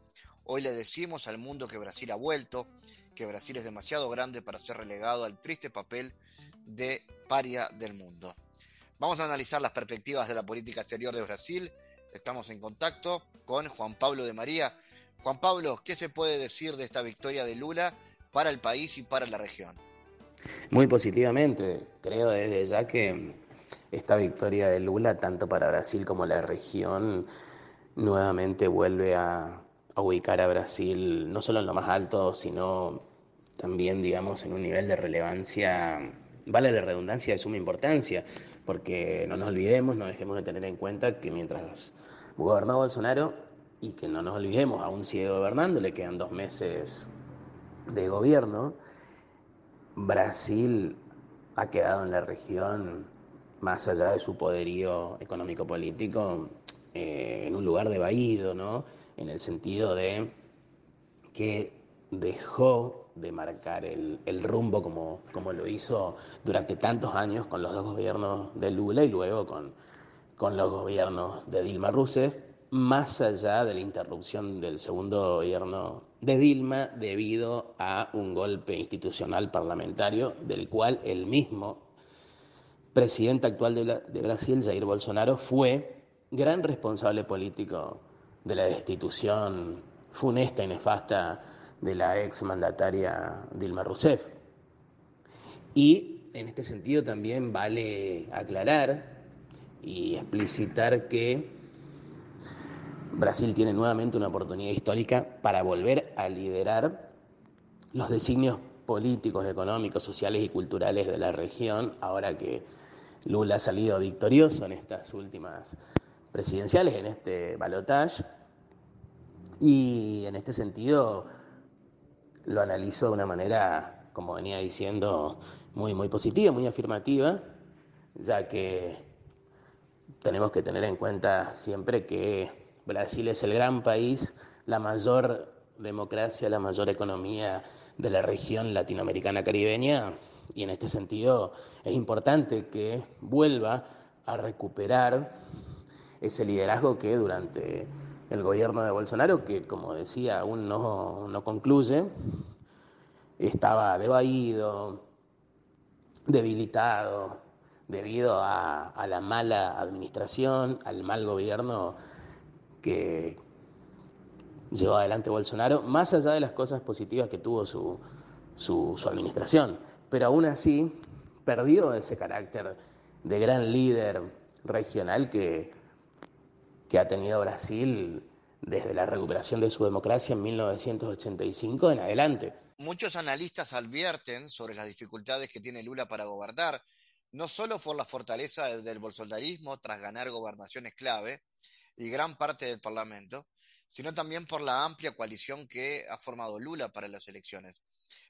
Hoy le decimos al mundo que Brasil ha vuelto, que Brasil es demasiado grande para ser relegado al triste papel de paria del mundo. Vamos a analizar las perspectivas de la política exterior de Brasil. Estamos en contacto con Juan Pablo de María. Juan Pablo, ¿qué se puede decir de esta victoria de Lula para el país y para la región? Muy positivamente. Creo desde ya que esta victoria de Lula, tanto para Brasil como la región, nuevamente vuelve a, a ubicar a Brasil no solo en lo más alto, sino también, digamos, en un nivel de relevancia, vale la redundancia, de suma importancia porque no nos olvidemos, no dejemos de tener en cuenta que mientras gobernó Bolsonaro, y que no nos olvidemos, aún sigue gobernando, le quedan dos meses de gobierno, Brasil ha quedado en la región, más allá de su poderío económico-político, eh, en un lugar de vaído, ¿no? En el sentido de que dejó de marcar el, rumbo como, como, lo hizo durante tantos años con los dos gobiernos de Lula y luego con, con los gobiernos de Dilma Rousseff, más allá de la interrupción del segundo gobierno de Dilma debido a un golpe institucional parlamentario del cual el mismo presidente actual de, de Brasil, Jair Bolsonaro, fue gran responsable político de la destitución funesta y nefasta de la ex mandataria Dilma Rousseff. Y en este sentido también vale aclarar y explicitar que Brasil tiene nuevamente una oportunidad histórica para volver a liderar los designios políticos, económicos, sociales y culturales de la región, ahora que Lula ha salido victorioso en estas últimas presidenciales, en este balotaje. Y en este sentido, lo analizo de una manera, como venía diciendo, muy, muy positiva, muy afirmativa, ya que tenemos que tener en cuenta siempre que Brasil es el gran país, la mayor democracia, la mayor economía de la región latinoamericana caribeña y en este sentido es importante que vuelva a recuperar ese liderazgo que durante el gobierno de Bolsonaro, que como decía aún no, no concluye, estaba devaído, debilitado, debido a, la mala administración, al mal gobierno que llevó adelante Bolsonaro, más allá de las cosas positivas que tuvo su, su, su administración. Pero aún así perdió ese carácter de gran líder regional que, que ha tenido Brasil desde la recuperación de su democracia en 1985 en adelante. Muchos analistas advierten sobre las dificultades que tiene Lula para gobernar, no solo por la fortaleza del bolsonarismo tras ganar gobernaciones clave y gran parte del Parlamento, sino también por la amplia coalición que ha formado Lula para las elecciones.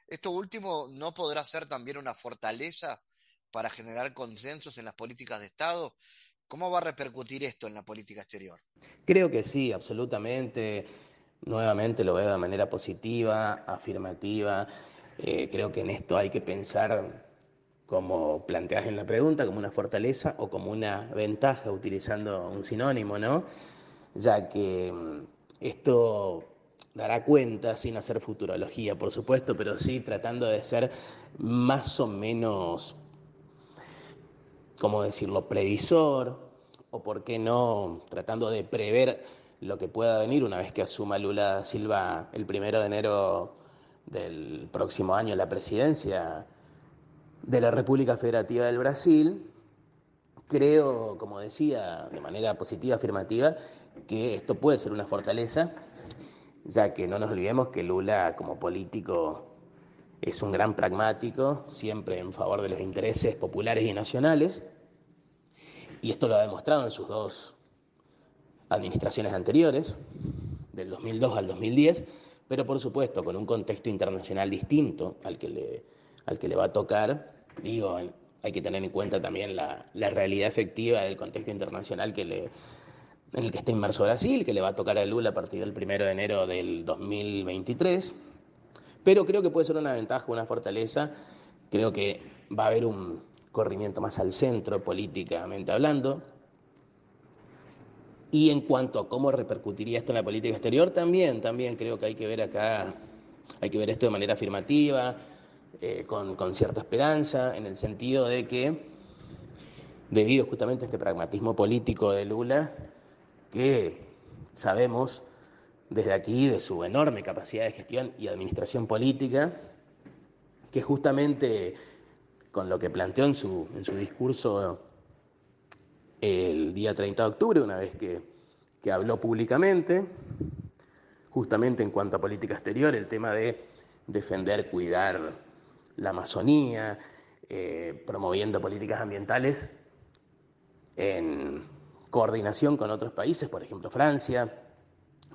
Esto último no podrá ser también una fortaleza para generar consensos en las políticas de Estado, ¿Cómo va a repercutir esto en la política exterior? Creo que sí, absolutamente. Nuevamente lo veo de manera positiva, afirmativa. Eh, creo que en esto hay que pensar, como planteas en la pregunta, como una fortaleza o como una ventaja, utilizando un sinónimo, ¿no? Ya que mm, esto dará cuenta, sin hacer futurología, por supuesto, pero sí tratando de ser más o menos ¿cómo decirlo?, previsor, o por qué no tratando de prever lo que pueda venir una vez que asuma Lula Silva el primero de enero del próximo año la presidencia de la República Federativa del Brasil, creo, como decía, de manera positiva, afirmativa, que esto puede ser una fortaleza, ya que no nos olvidemos que Lula como político es un gran pragmático, siempre en favor de los intereses populares y nacionales, y esto lo ha demostrado en sus dos administraciones anteriores, del 2002 al 2010, pero por supuesto con un contexto internacional distinto al que le, al que le va a tocar, digo, hay que tener en cuenta también la, la realidad efectiva del contexto internacional que le, en el que está inmerso Brasil, que le va a tocar a Lula a partir del 1 de enero del 2023. Pero creo que puede ser una ventaja, una fortaleza. Creo que va a haber un corrimiento más al centro, políticamente hablando. Y en cuanto a cómo repercutiría esto en la política exterior, también, también creo que hay que ver acá, hay que ver esto de manera afirmativa, eh, con, con cierta esperanza, en el sentido de que, debido justamente a este pragmatismo político de Lula, que sabemos desde aquí de su enorme capacidad de gestión y administración política, que justamente con lo que planteó en su, en su discurso el día 30 de octubre, una vez que, que habló públicamente, justamente en cuanto a política exterior, el tema de defender, cuidar la Amazonía, eh, promoviendo políticas ambientales en coordinación con otros países, por ejemplo Francia,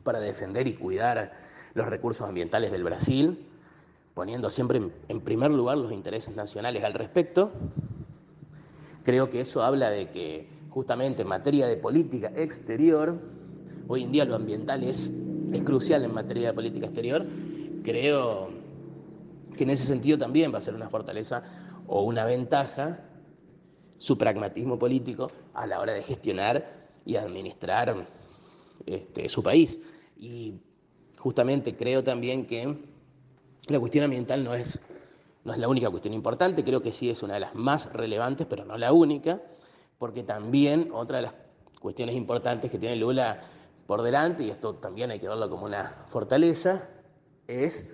para defender y cuidar los recursos ambientales del Brasil, poniendo siempre en primer lugar los intereses nacionales al respecto. Creo que eso habla de que justamente en materia de política exterior, hoy en día lo ambiental es, es crucial en materia de política exterior, creo que en ese sentido también va a ser una fortaleza o una ventaja su pragmatismo político a la hora de gestionar y administrar este, su país. Y justamente creo también que la cuestión ambiental no es, no es la única cuestión importante, creo que sí es una de las más relevantes, pero no la única, porque también otra de las cuestiones importantes que tiene Lula por delante, y esto también hay que verlo como una fortaleza, es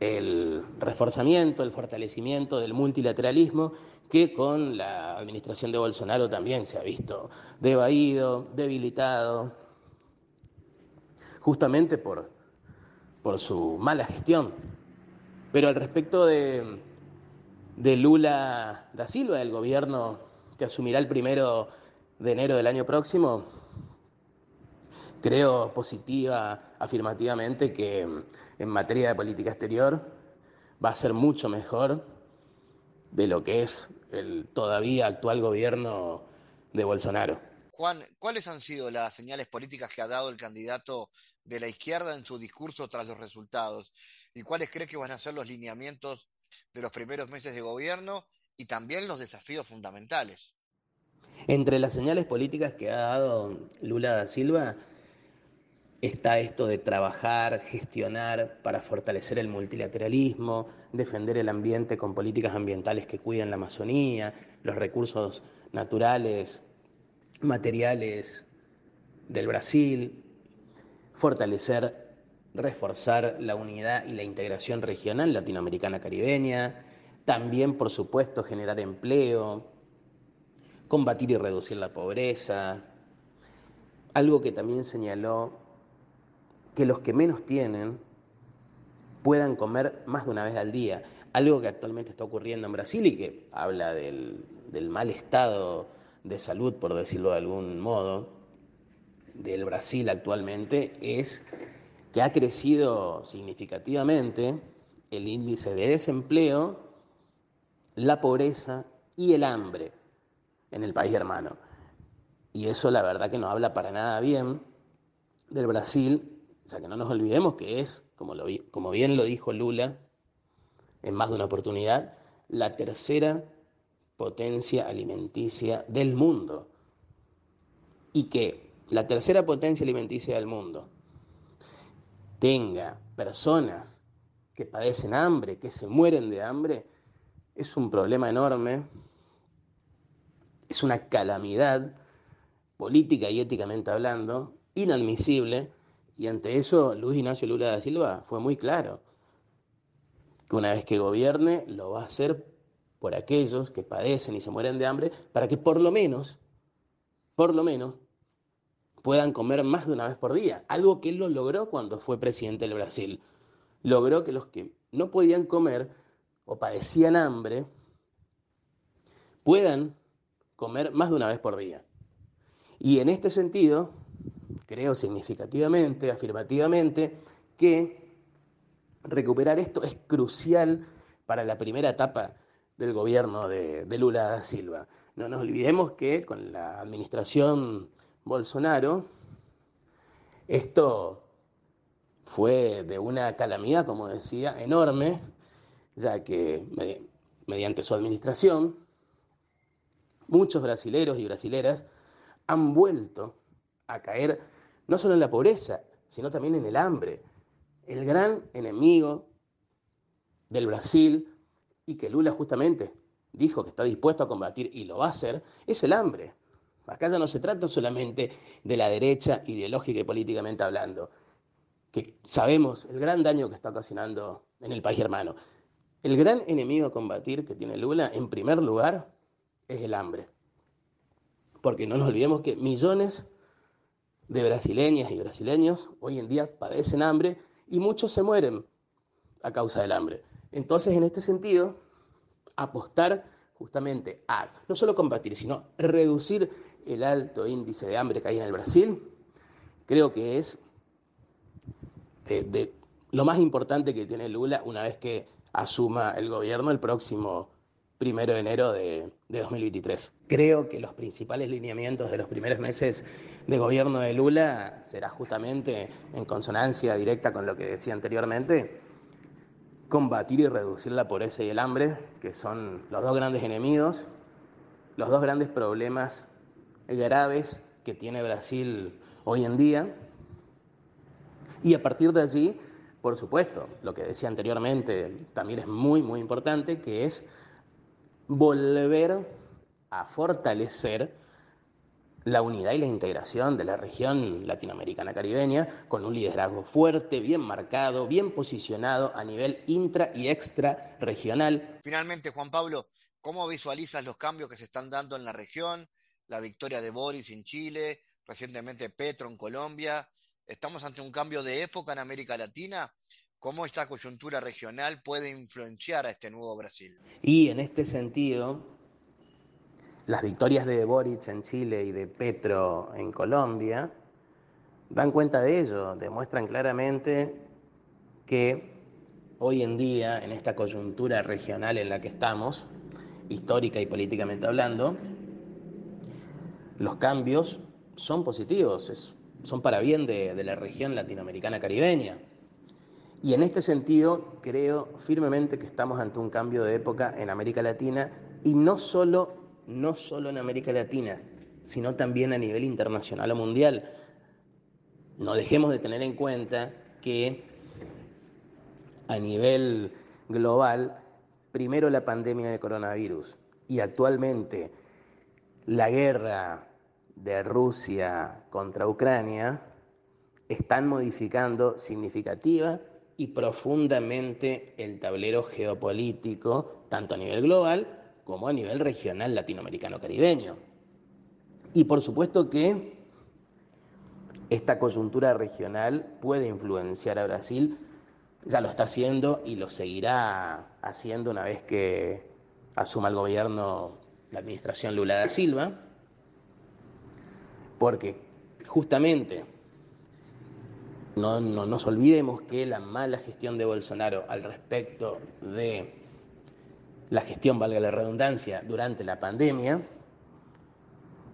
el reforzamiento, el fortalecimiento del multilateralismo que con la administración de Bolsonaro también se ha visto devaído, debilitado, justamente por, por su mala gestión. Pero al respecto de, de Lula da Silva, el gobierno que asumirá el primero de enero del año próximo, creo positiva, afirmativamente, que en materia de política exterior va a ser mucho mejor de lo que es el todavía actual gobierno de Bolsonaro. Juan, ¿cuáles han sido las señales políticas que ha dado el candidato de la izquierda en su discurso tras los resultados? ¿Y cuáles cree que van a ser los lineamientos de los primeros meses de gobierno y también los desafíos fundamentales? Entre las señales políticas que ha dado Lula da Silva está esto de trabajar, gestionar para fortalecer el multilateralismo, defender el ambiente con políticas ambientales que cuiden la Amazonía, los recursos naturales, materiales del Brasil, fortalecer, reforzar la unidad y la integración regional latinoamericana caribeña, también, por supuesto, generar empleo, combatir y reducir la pobreza. Algo que también señaló que los que menos tienen puedan comer más de una vez al día. Algo que actualmente está ocurriendo en Brasil y que habla del, mal estado de salud, por decirlo de algún modo, del Brasil actualmente, es que ha crecido significativamente el índice de desempleo, la pobreza y el hambre en el país hermano. Y eso la verdad que no habla para nada bien del Brasil o sea, que no nos olvidemos que es, como, como bien lo dijo Lula en más de una oportunidad, la tercera potencia alimenticia del mundo. Y que la tercera potencia alimenticia del mundo tenga personas que padecen hambre, que se mueren de hambre, es un problema enorme, es una calamidad política y éticamente hablando, inadmisible, y ante eso, Luis Ignacio Lula da Silva fue muy claro, que una vez que gobierne lo va a hacer por aquellos que padecen y se mueren de hambre, para que por lo menos, por lo menos, puedan comer más de una vez por día, algo que él lo logró cuando fue presidente del Brasil. Logró que los que no podían comer o padecían hambre puedan comer más de una vez por día. Y en este sentido, creo significativamente, afirmativamente, que recuperar esto es crucial para la primera etapa del gobierno de, Lula da Silva. No nos olvidemos que con la administración Bolsonaro, esto fue de una calamidad, como decía, enorme, ya que mediante su administración, muchos brasileros y brasileras han vuelto a caer no solo en la pobreza, sino también en el hambre. El gran enemigo del Brasil y que Lula justamente dijo que está dispuesto a combatir y lo va a hacer, es el hambre. Acá ya no se trata solamente de la derecha ideológica y políticamente hablando, que sabemos el gran daño que está ocasionando en el país hermano. El gran enemigo a combatir que tiene Lula, en primer lugar, es el hambre. Porque no nos olvidemos que millones de brasileñas y brasileños hoy en día padecen hambre y muchos se mueren a causa del hambre. Entonces, en este sentido, apostar justamente a no solo combatir, sino reducir el alto índice de hambre que hay en el Brasil, creo que es lo más importante que tiene Lula una vez que asuma el gobierno el próximo primero de enero de, de 2023. Creo que los principales lineamientos de los primeros meses de gobierno de Lula será justamente en consonancia directa con lo que decía anteriormente, combatir y reducir la pobreza y el hambre, que son los dos grandes enemigos, los dos grandes problemas graves que tiene Brasil hoy en día. Y a partir de allí, por supuesto, lo que decía anteriormente también es muy, muy importante, que es volver a fortalecer la unidad y la integración de la región latinoamericana caribeña con un liderazgo fuerte, bien marcado, bien posicionado a nivel intra y extra regional. Finalmente, Juan Pablo, ¿cómo visualizas los cambios que se están dando en la región? La victoria de Boris en Chile, recientemente Petro en Colombia. ¿Estamos ante un cambio de época en América Latina? ¿Cómo esta coyuntura regional puede influenciar a este nuevo Brasil? Y en este sentido, las victorias de Boric en Chile y de Petro en Colombia dan cuenta de ello, demuestran claramente que hoy en día, en esta coyuntura regional en la que estamos, histórica y políticamente hablando, los cambios son positivos, son para bien de, de la región latinoamericana caribeña. Y en este sentido, creo firmemente que estamos ante un cambio de época en América Latina y no solo no solo en América Latina, sino también a nivel internacional o mundial. No dejemos de tener en cuenta que a nivel global, primero la pandemia de coronavirus y actualmente la guerra de Rusia contra Ucrania están modificando significativa y profundamente el tablero geopolítico, tanto a nivel global como a nivel regional latinoamericano-caribeño. Y por supuesto que esta coyuntura regional puede influenciar a Brasil, ya lo está haciendo y lo seguirá haciendo una vez que asuma el gobierno la administración Lula da Silva, porque justamente no, no nos olvidemos que la mala gestión de Bolsonaro al respecto de la gestión, valga la redundancia, durante la pandemia,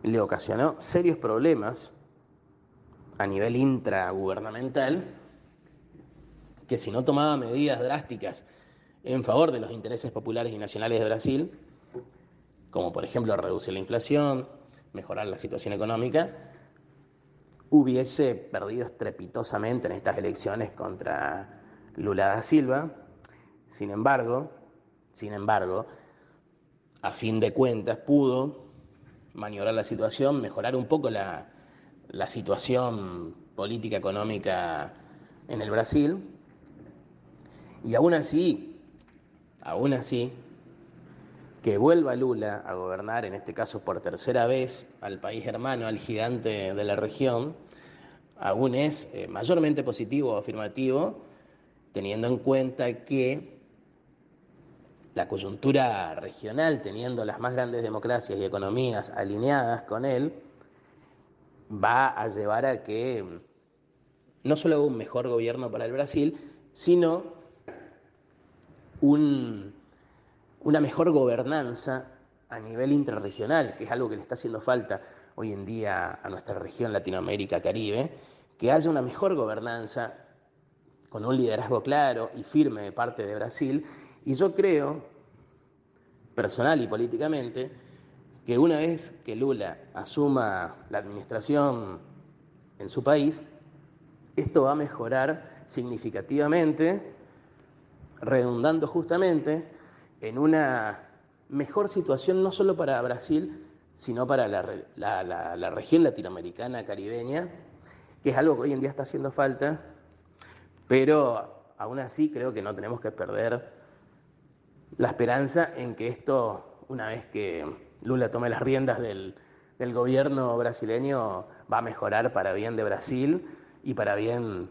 le ocasionó serios problemas a nivel intragubernamental, que si no tomaba medidas drásticas en favor de los intereses populares y nacionales de Brasil, como por ejemplo reducir la inflación, mejorar la situación económica, hubiese perdido estrepitosamente en estas elecciones contra Lula da Silva. Sin embargo, sin embargo, a fin de cuentas pudo maniobrar la situación, mejorar un poco la, situación política económica en el Brasil. Y aún así, aún así, que vuelva Lula a gobernar, en este caso por tercera vez, al país hermano, al gigante de la región, aún es eh, mayormente positivo o afirmativo, teniendo en cuenta que la coyuntura regional, teniendo las más grandes democracias y economías alineadas con él, va a llevar a que no solo un mejor gobierno para el Brasil, sino una mejor gobernanza a nivel interregional, que es algo que le está haciendo falta hoy en día a nuestra región Latinoamérica-Caribe, que haya una mejor gobernanza con un liderazgo claro y firme de parte de Brasil. Y yo creo, personal y políticamente, que una vez que Lula asuma la administración en su país, esto va a mejorar significativamente, redundando justamente en una mejor situación no solo para Brasil, sino para la, región latinoamericana, caribeña, que es algo que hoy en día está haciendo falta, pero aún así creo que no tenemos que perder la esperanza en que esto, una vez que Lula tome las riendas del, del gobierno brasileño, va a mejorar para bien de Brasil y para bien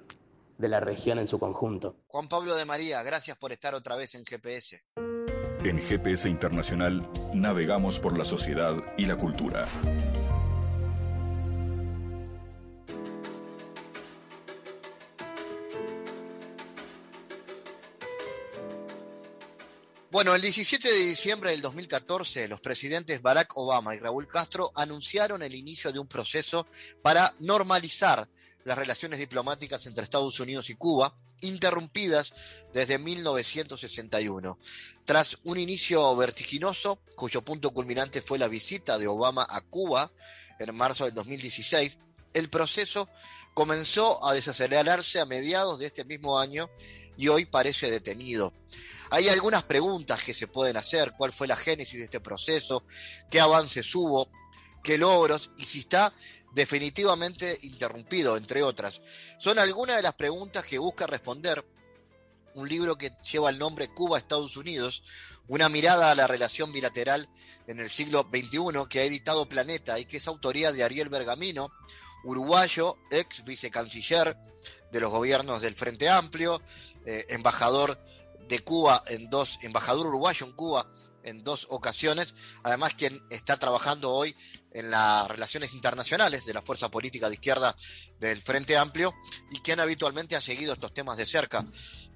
de la región en su conjunto. Juan Pablo de María, gracias por estar otra vez en GPS. En GPS Internacional navegamos por la sociedad y la cultura. Bueno, el 17 de diciembre del 2014, los presidentes Barack Obama y Raúl Castro anunciaron el inicio de un proceso para normalizar las relaciones diplomáticas entre Estados Unidos y Cuba, interrumpidas desde 1961. Tras un inicio vertiginoso, cuyo punto culminante fue la visita de Obama a Cuba en marzo del 2016, el proceso comenzó a desacelerarse a mediados de este mismo año y hoy parece detenido. Hay algunas preguntas que se pueden hacer, cuál fue la génesis de este proceso, qué avances hubo, qué logros y si está definitivamente interrumpido, entre otras. Son algunas de las preguntas que busca responder un libro que lleva el nombre Cuba-Estados Unidos, una mirada a la relación bilateral en el siglo XXI que ha editado Planeta y que es autoría de Ariel Bergamino, uruguayo, ex vicecanciller de los gobiernos del Frente Amplio, eh, embajador de Cuba en dos, embajador uruguayo en Cuba en dos ocasiones, además quien está trabajando hoy en las relaciones internacionales de la fuerza política de izquierda del Frente Amplio y quien habitualmente ha seguido estos temas de cerca.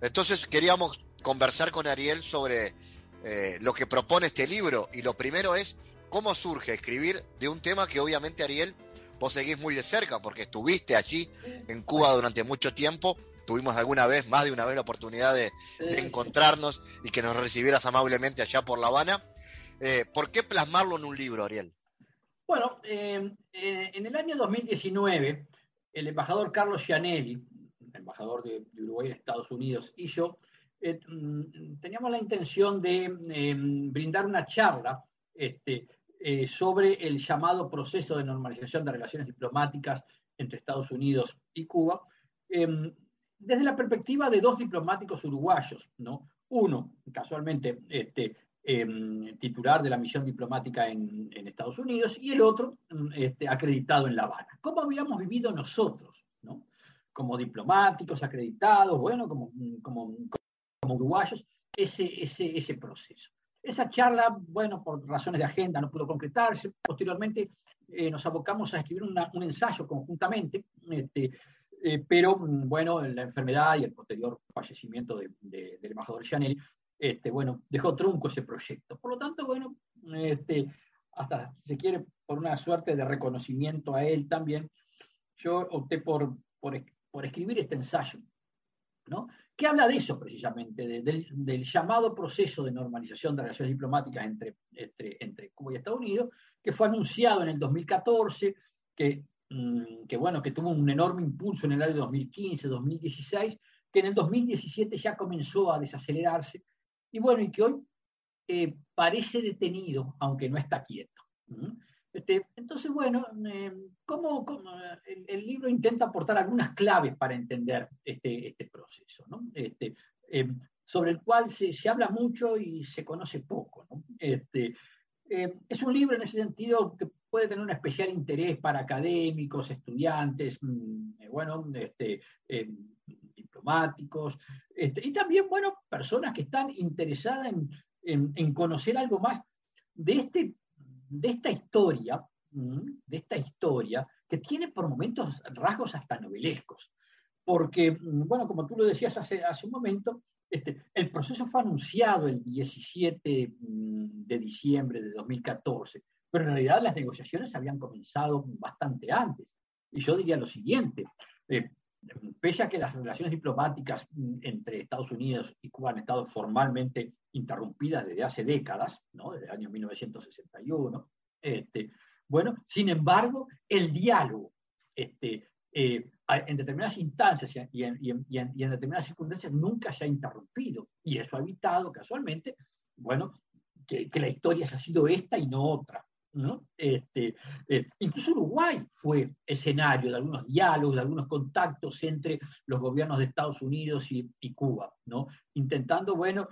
Entonces queríamos conversar con Ariel sobre eh, lo que propone este libro y lo primero es cómo surge escribir de un tema que obviamente Ariel vos seguís muy de cerca porque estuviste allí en Cuba durante mucho tiempo tuvimos alguna vez, más de una vez, la oportunidad de, encontrarnos y que nos recibieras amablemente allá por La Habana. Eh, ¿Por qué plasmarlo en un libro, Ariel? Bueno, eh, eh, en el año 2019, el embajador Carlos Gianelli, embajador de, Uruguay en Estados Unidos, y yo mm, teníamos la intención de brindar una charla este, sobre el llamado proceso de normalización de relaciones diplomáticas entre Estados Unidos y Cuba, em, desde la perspectiva de dos diplomáticos uruguayos, ¿no? Uno, casualmente, este, em, titular de la misión diplomática en, Estados Unidos, y el otro, mm, este, acreditado en La Habana. ¿Cómo habíamos vivido nosotros, ¿no? Como diplomáticos acreditados, bueno, como, como, uruguayos, ese proceso. Esa charla, bueno, por razones de agenda no pudo concretarse. Posteriormente eh, nos abocamos a escribir un ensayo conjuntamente, este, eh, pero mm, bueno, la enfermedad y el posterior fallecimiento del embajador Chanel, este, bueno, dejó trunco ese proyecto. Por lo tanto, bueno, este, hasta si se quiere, por una suerte de reconocimiento a él también, yo opté por, por, escribir este ensayo, ¿no? que habla de eso precisamente, del, del, llamado proceso de normalización de relaciones diplomáticas entre, entre, entre Cuba y Estados Unidos, que fue anunciado en el 2014, que que bueno, que tuvo un enorme impulso en el año 2015, 2016, que en el 2017 ya comenzó a desacelerarse, y bueno, y que hoy eh, parece detenido, aunque no está quieto. Este, entonces, bueno, eh, ¿cómo, el, libro intenta aportar algunas claves para entender este, este proceso, ¿no? este, eh, sobre el cual se, se, habla mucho y se conoce poco. ¿no? Este, eh, es un libro en ese sentido que puede tener un especial interés para académicos, estudiantes, mm, eh, bueno, este, eh, diplomáticos, este, y también, bueno, personas que están interesadas en, conocer algo más de, este, de esta historia, mm, de esta historia que tiene por momentos rasgos hasta novelescos. Porque, mm, bueno, como tú lo decías hace, un momento, este, el proceso fue anunciado el 17 mm, de diciembre de 2014, pero en realidad las negociaciones habían comenzado bastante antes. Y yo diría lo siguiente, eh, pese a que las relaciones diplomáticas mm, entre Estados Unidos y Cuba han estado formalmente interrumpidas desde hace décadas, ¿no? desde el año 1961, este, bueno, sin embargo, el diálogo este, eh, en determinadas instancias y en, determinadas circunstancias nunca se ha interrumpido. Y eso ha evitado casualmente, bueno, que, la historia ha sido esta y no otra. ¿no? Este, eh, incluso Uruguay fue escenario de algunos diálogos, de algunos contactos entre los gobiernos de Estados Unidos y, Cuba, ¿no? intentando, bueno,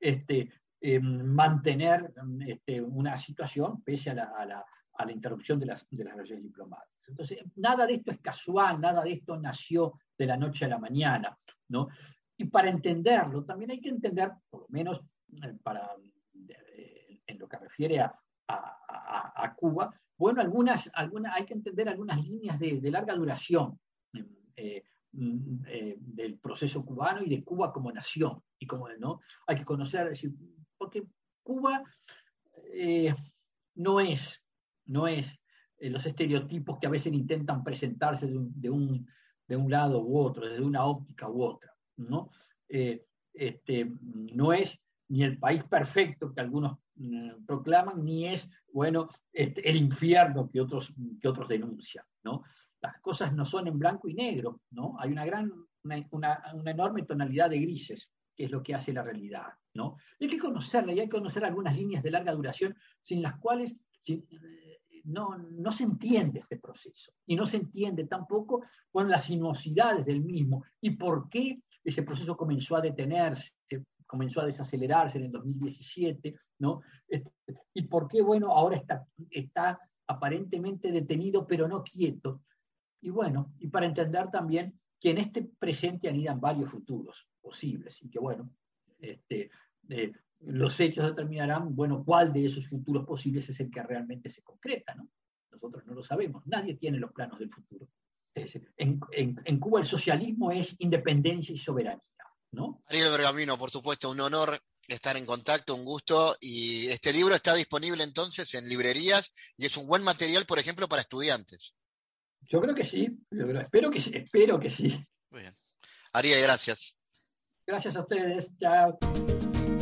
este, eh, mantener este, una situación pese a la, interrupción de las relaciones diplomáticas. Entonces, nada de esto es casual, nada de esto nació de la noche a la mañana, ¿no? Y para entenderlo, también hay que entender, por lo menos eh, para, eh, en lo que refiere a, a, a, Cuba, bueno, algunas, algunas, hay que entender algunas líneas de, de larga duración eh, mm, del proceso cubano y de Cuba como nación. Y como, ¿no? Hay que conocer, porque Cuba no es no es eh, los estereotipos que a veces intentan presentarse de un, de un, lado u otro, desde una óptica u otra. ¿no? Eh, este, no es ni el país perfecto que algunos mm, proclaman, ni es, bueno, este, el infierno que otros, que otros denuncian. ¿no? Las cosas no son en blanco y negro, ¿no? hay una, gran, una, una enorme tonalidad de grises que es lo que hace la realidad. ¿no? hay que conocerla y hay que conocer algunas líneas de larga duración sin las cuales no, no se entiende este proceso y no se entiende tampoco con las sinuosidades del mismo y por qué ese proceso comenzó a detenerse, comenzó a desacelerarse en el 2017, ¿no? Este, y por qué, bueno, ahora está, está aparentemente detenido pero no quieto. Y bueno, y para entender también que en este presente anidan varios futuros posibles y que, bueno, este, eh, los hechos determinarán, bueno, cuál de esos futuros posibles es el que realmente se concreta, ¿no? Nosotros no lo sabemos, nadie tiene los planos del futuro. En, Cuba el socialismo es independencia y soberanía, ¿no? Ariel Bergamino, por supuesto, un honor estar en contacto, un gusto. Y este libro está disponible entonces en librerías y es un buen material, por ejemplo, para estudiantes. Yo creo que sí, espero que, espero que sí. Muy bien. Ariel, gracias. Gracias a ustedes. Chao.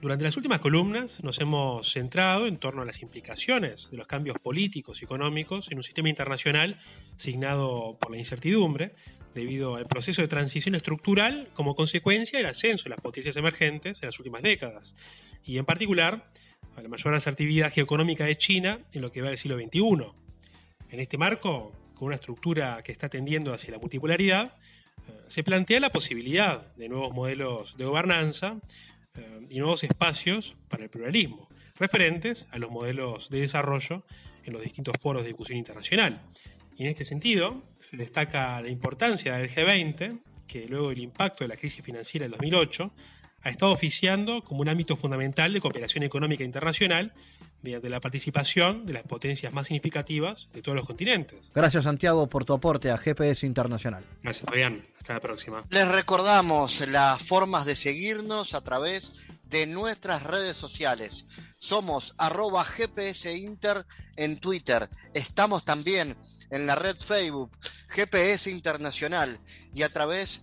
Durante las últimas columnas nos hemos centrado en torno a las implicaciones de los cambios políticos y económicos en un sistema internacional signado por la incertidumbre debido al proceso de transición estructural como consecuencia del ascenso de las potencias emergentes en las últimas décadas y en particular a la mayor asertividad geoeconómica de China en lo que va del siglo XXI. En este marco, con una estructura que está tendiendo hacia la multipolaridad, eh, se plantea la posibilidad de nuevos modelos de gobernanza eh, y nuevos espacios para el pluralismo, referentes a los modelos de desarrollo en los distintos foros de discusión internacional. Y en este sentido, se destaca la importancia del G20, que luego del impacto de la crisis financiera del 2008, ha estado oficiando como un ámbito fundamental de cooperación económica internacional mediante la participación de las potencias más significativas de todos los continentes. Gracias Santiago por tu aporte a GPS Internacional. Gracias Fabián, hasta la próxima. Les recordamos las formas de seguirnos a través de nuestras redes sociales. Somos arroba GPS Inter en Twitter. Estamos también en la red Facebook GPS Internacional y a través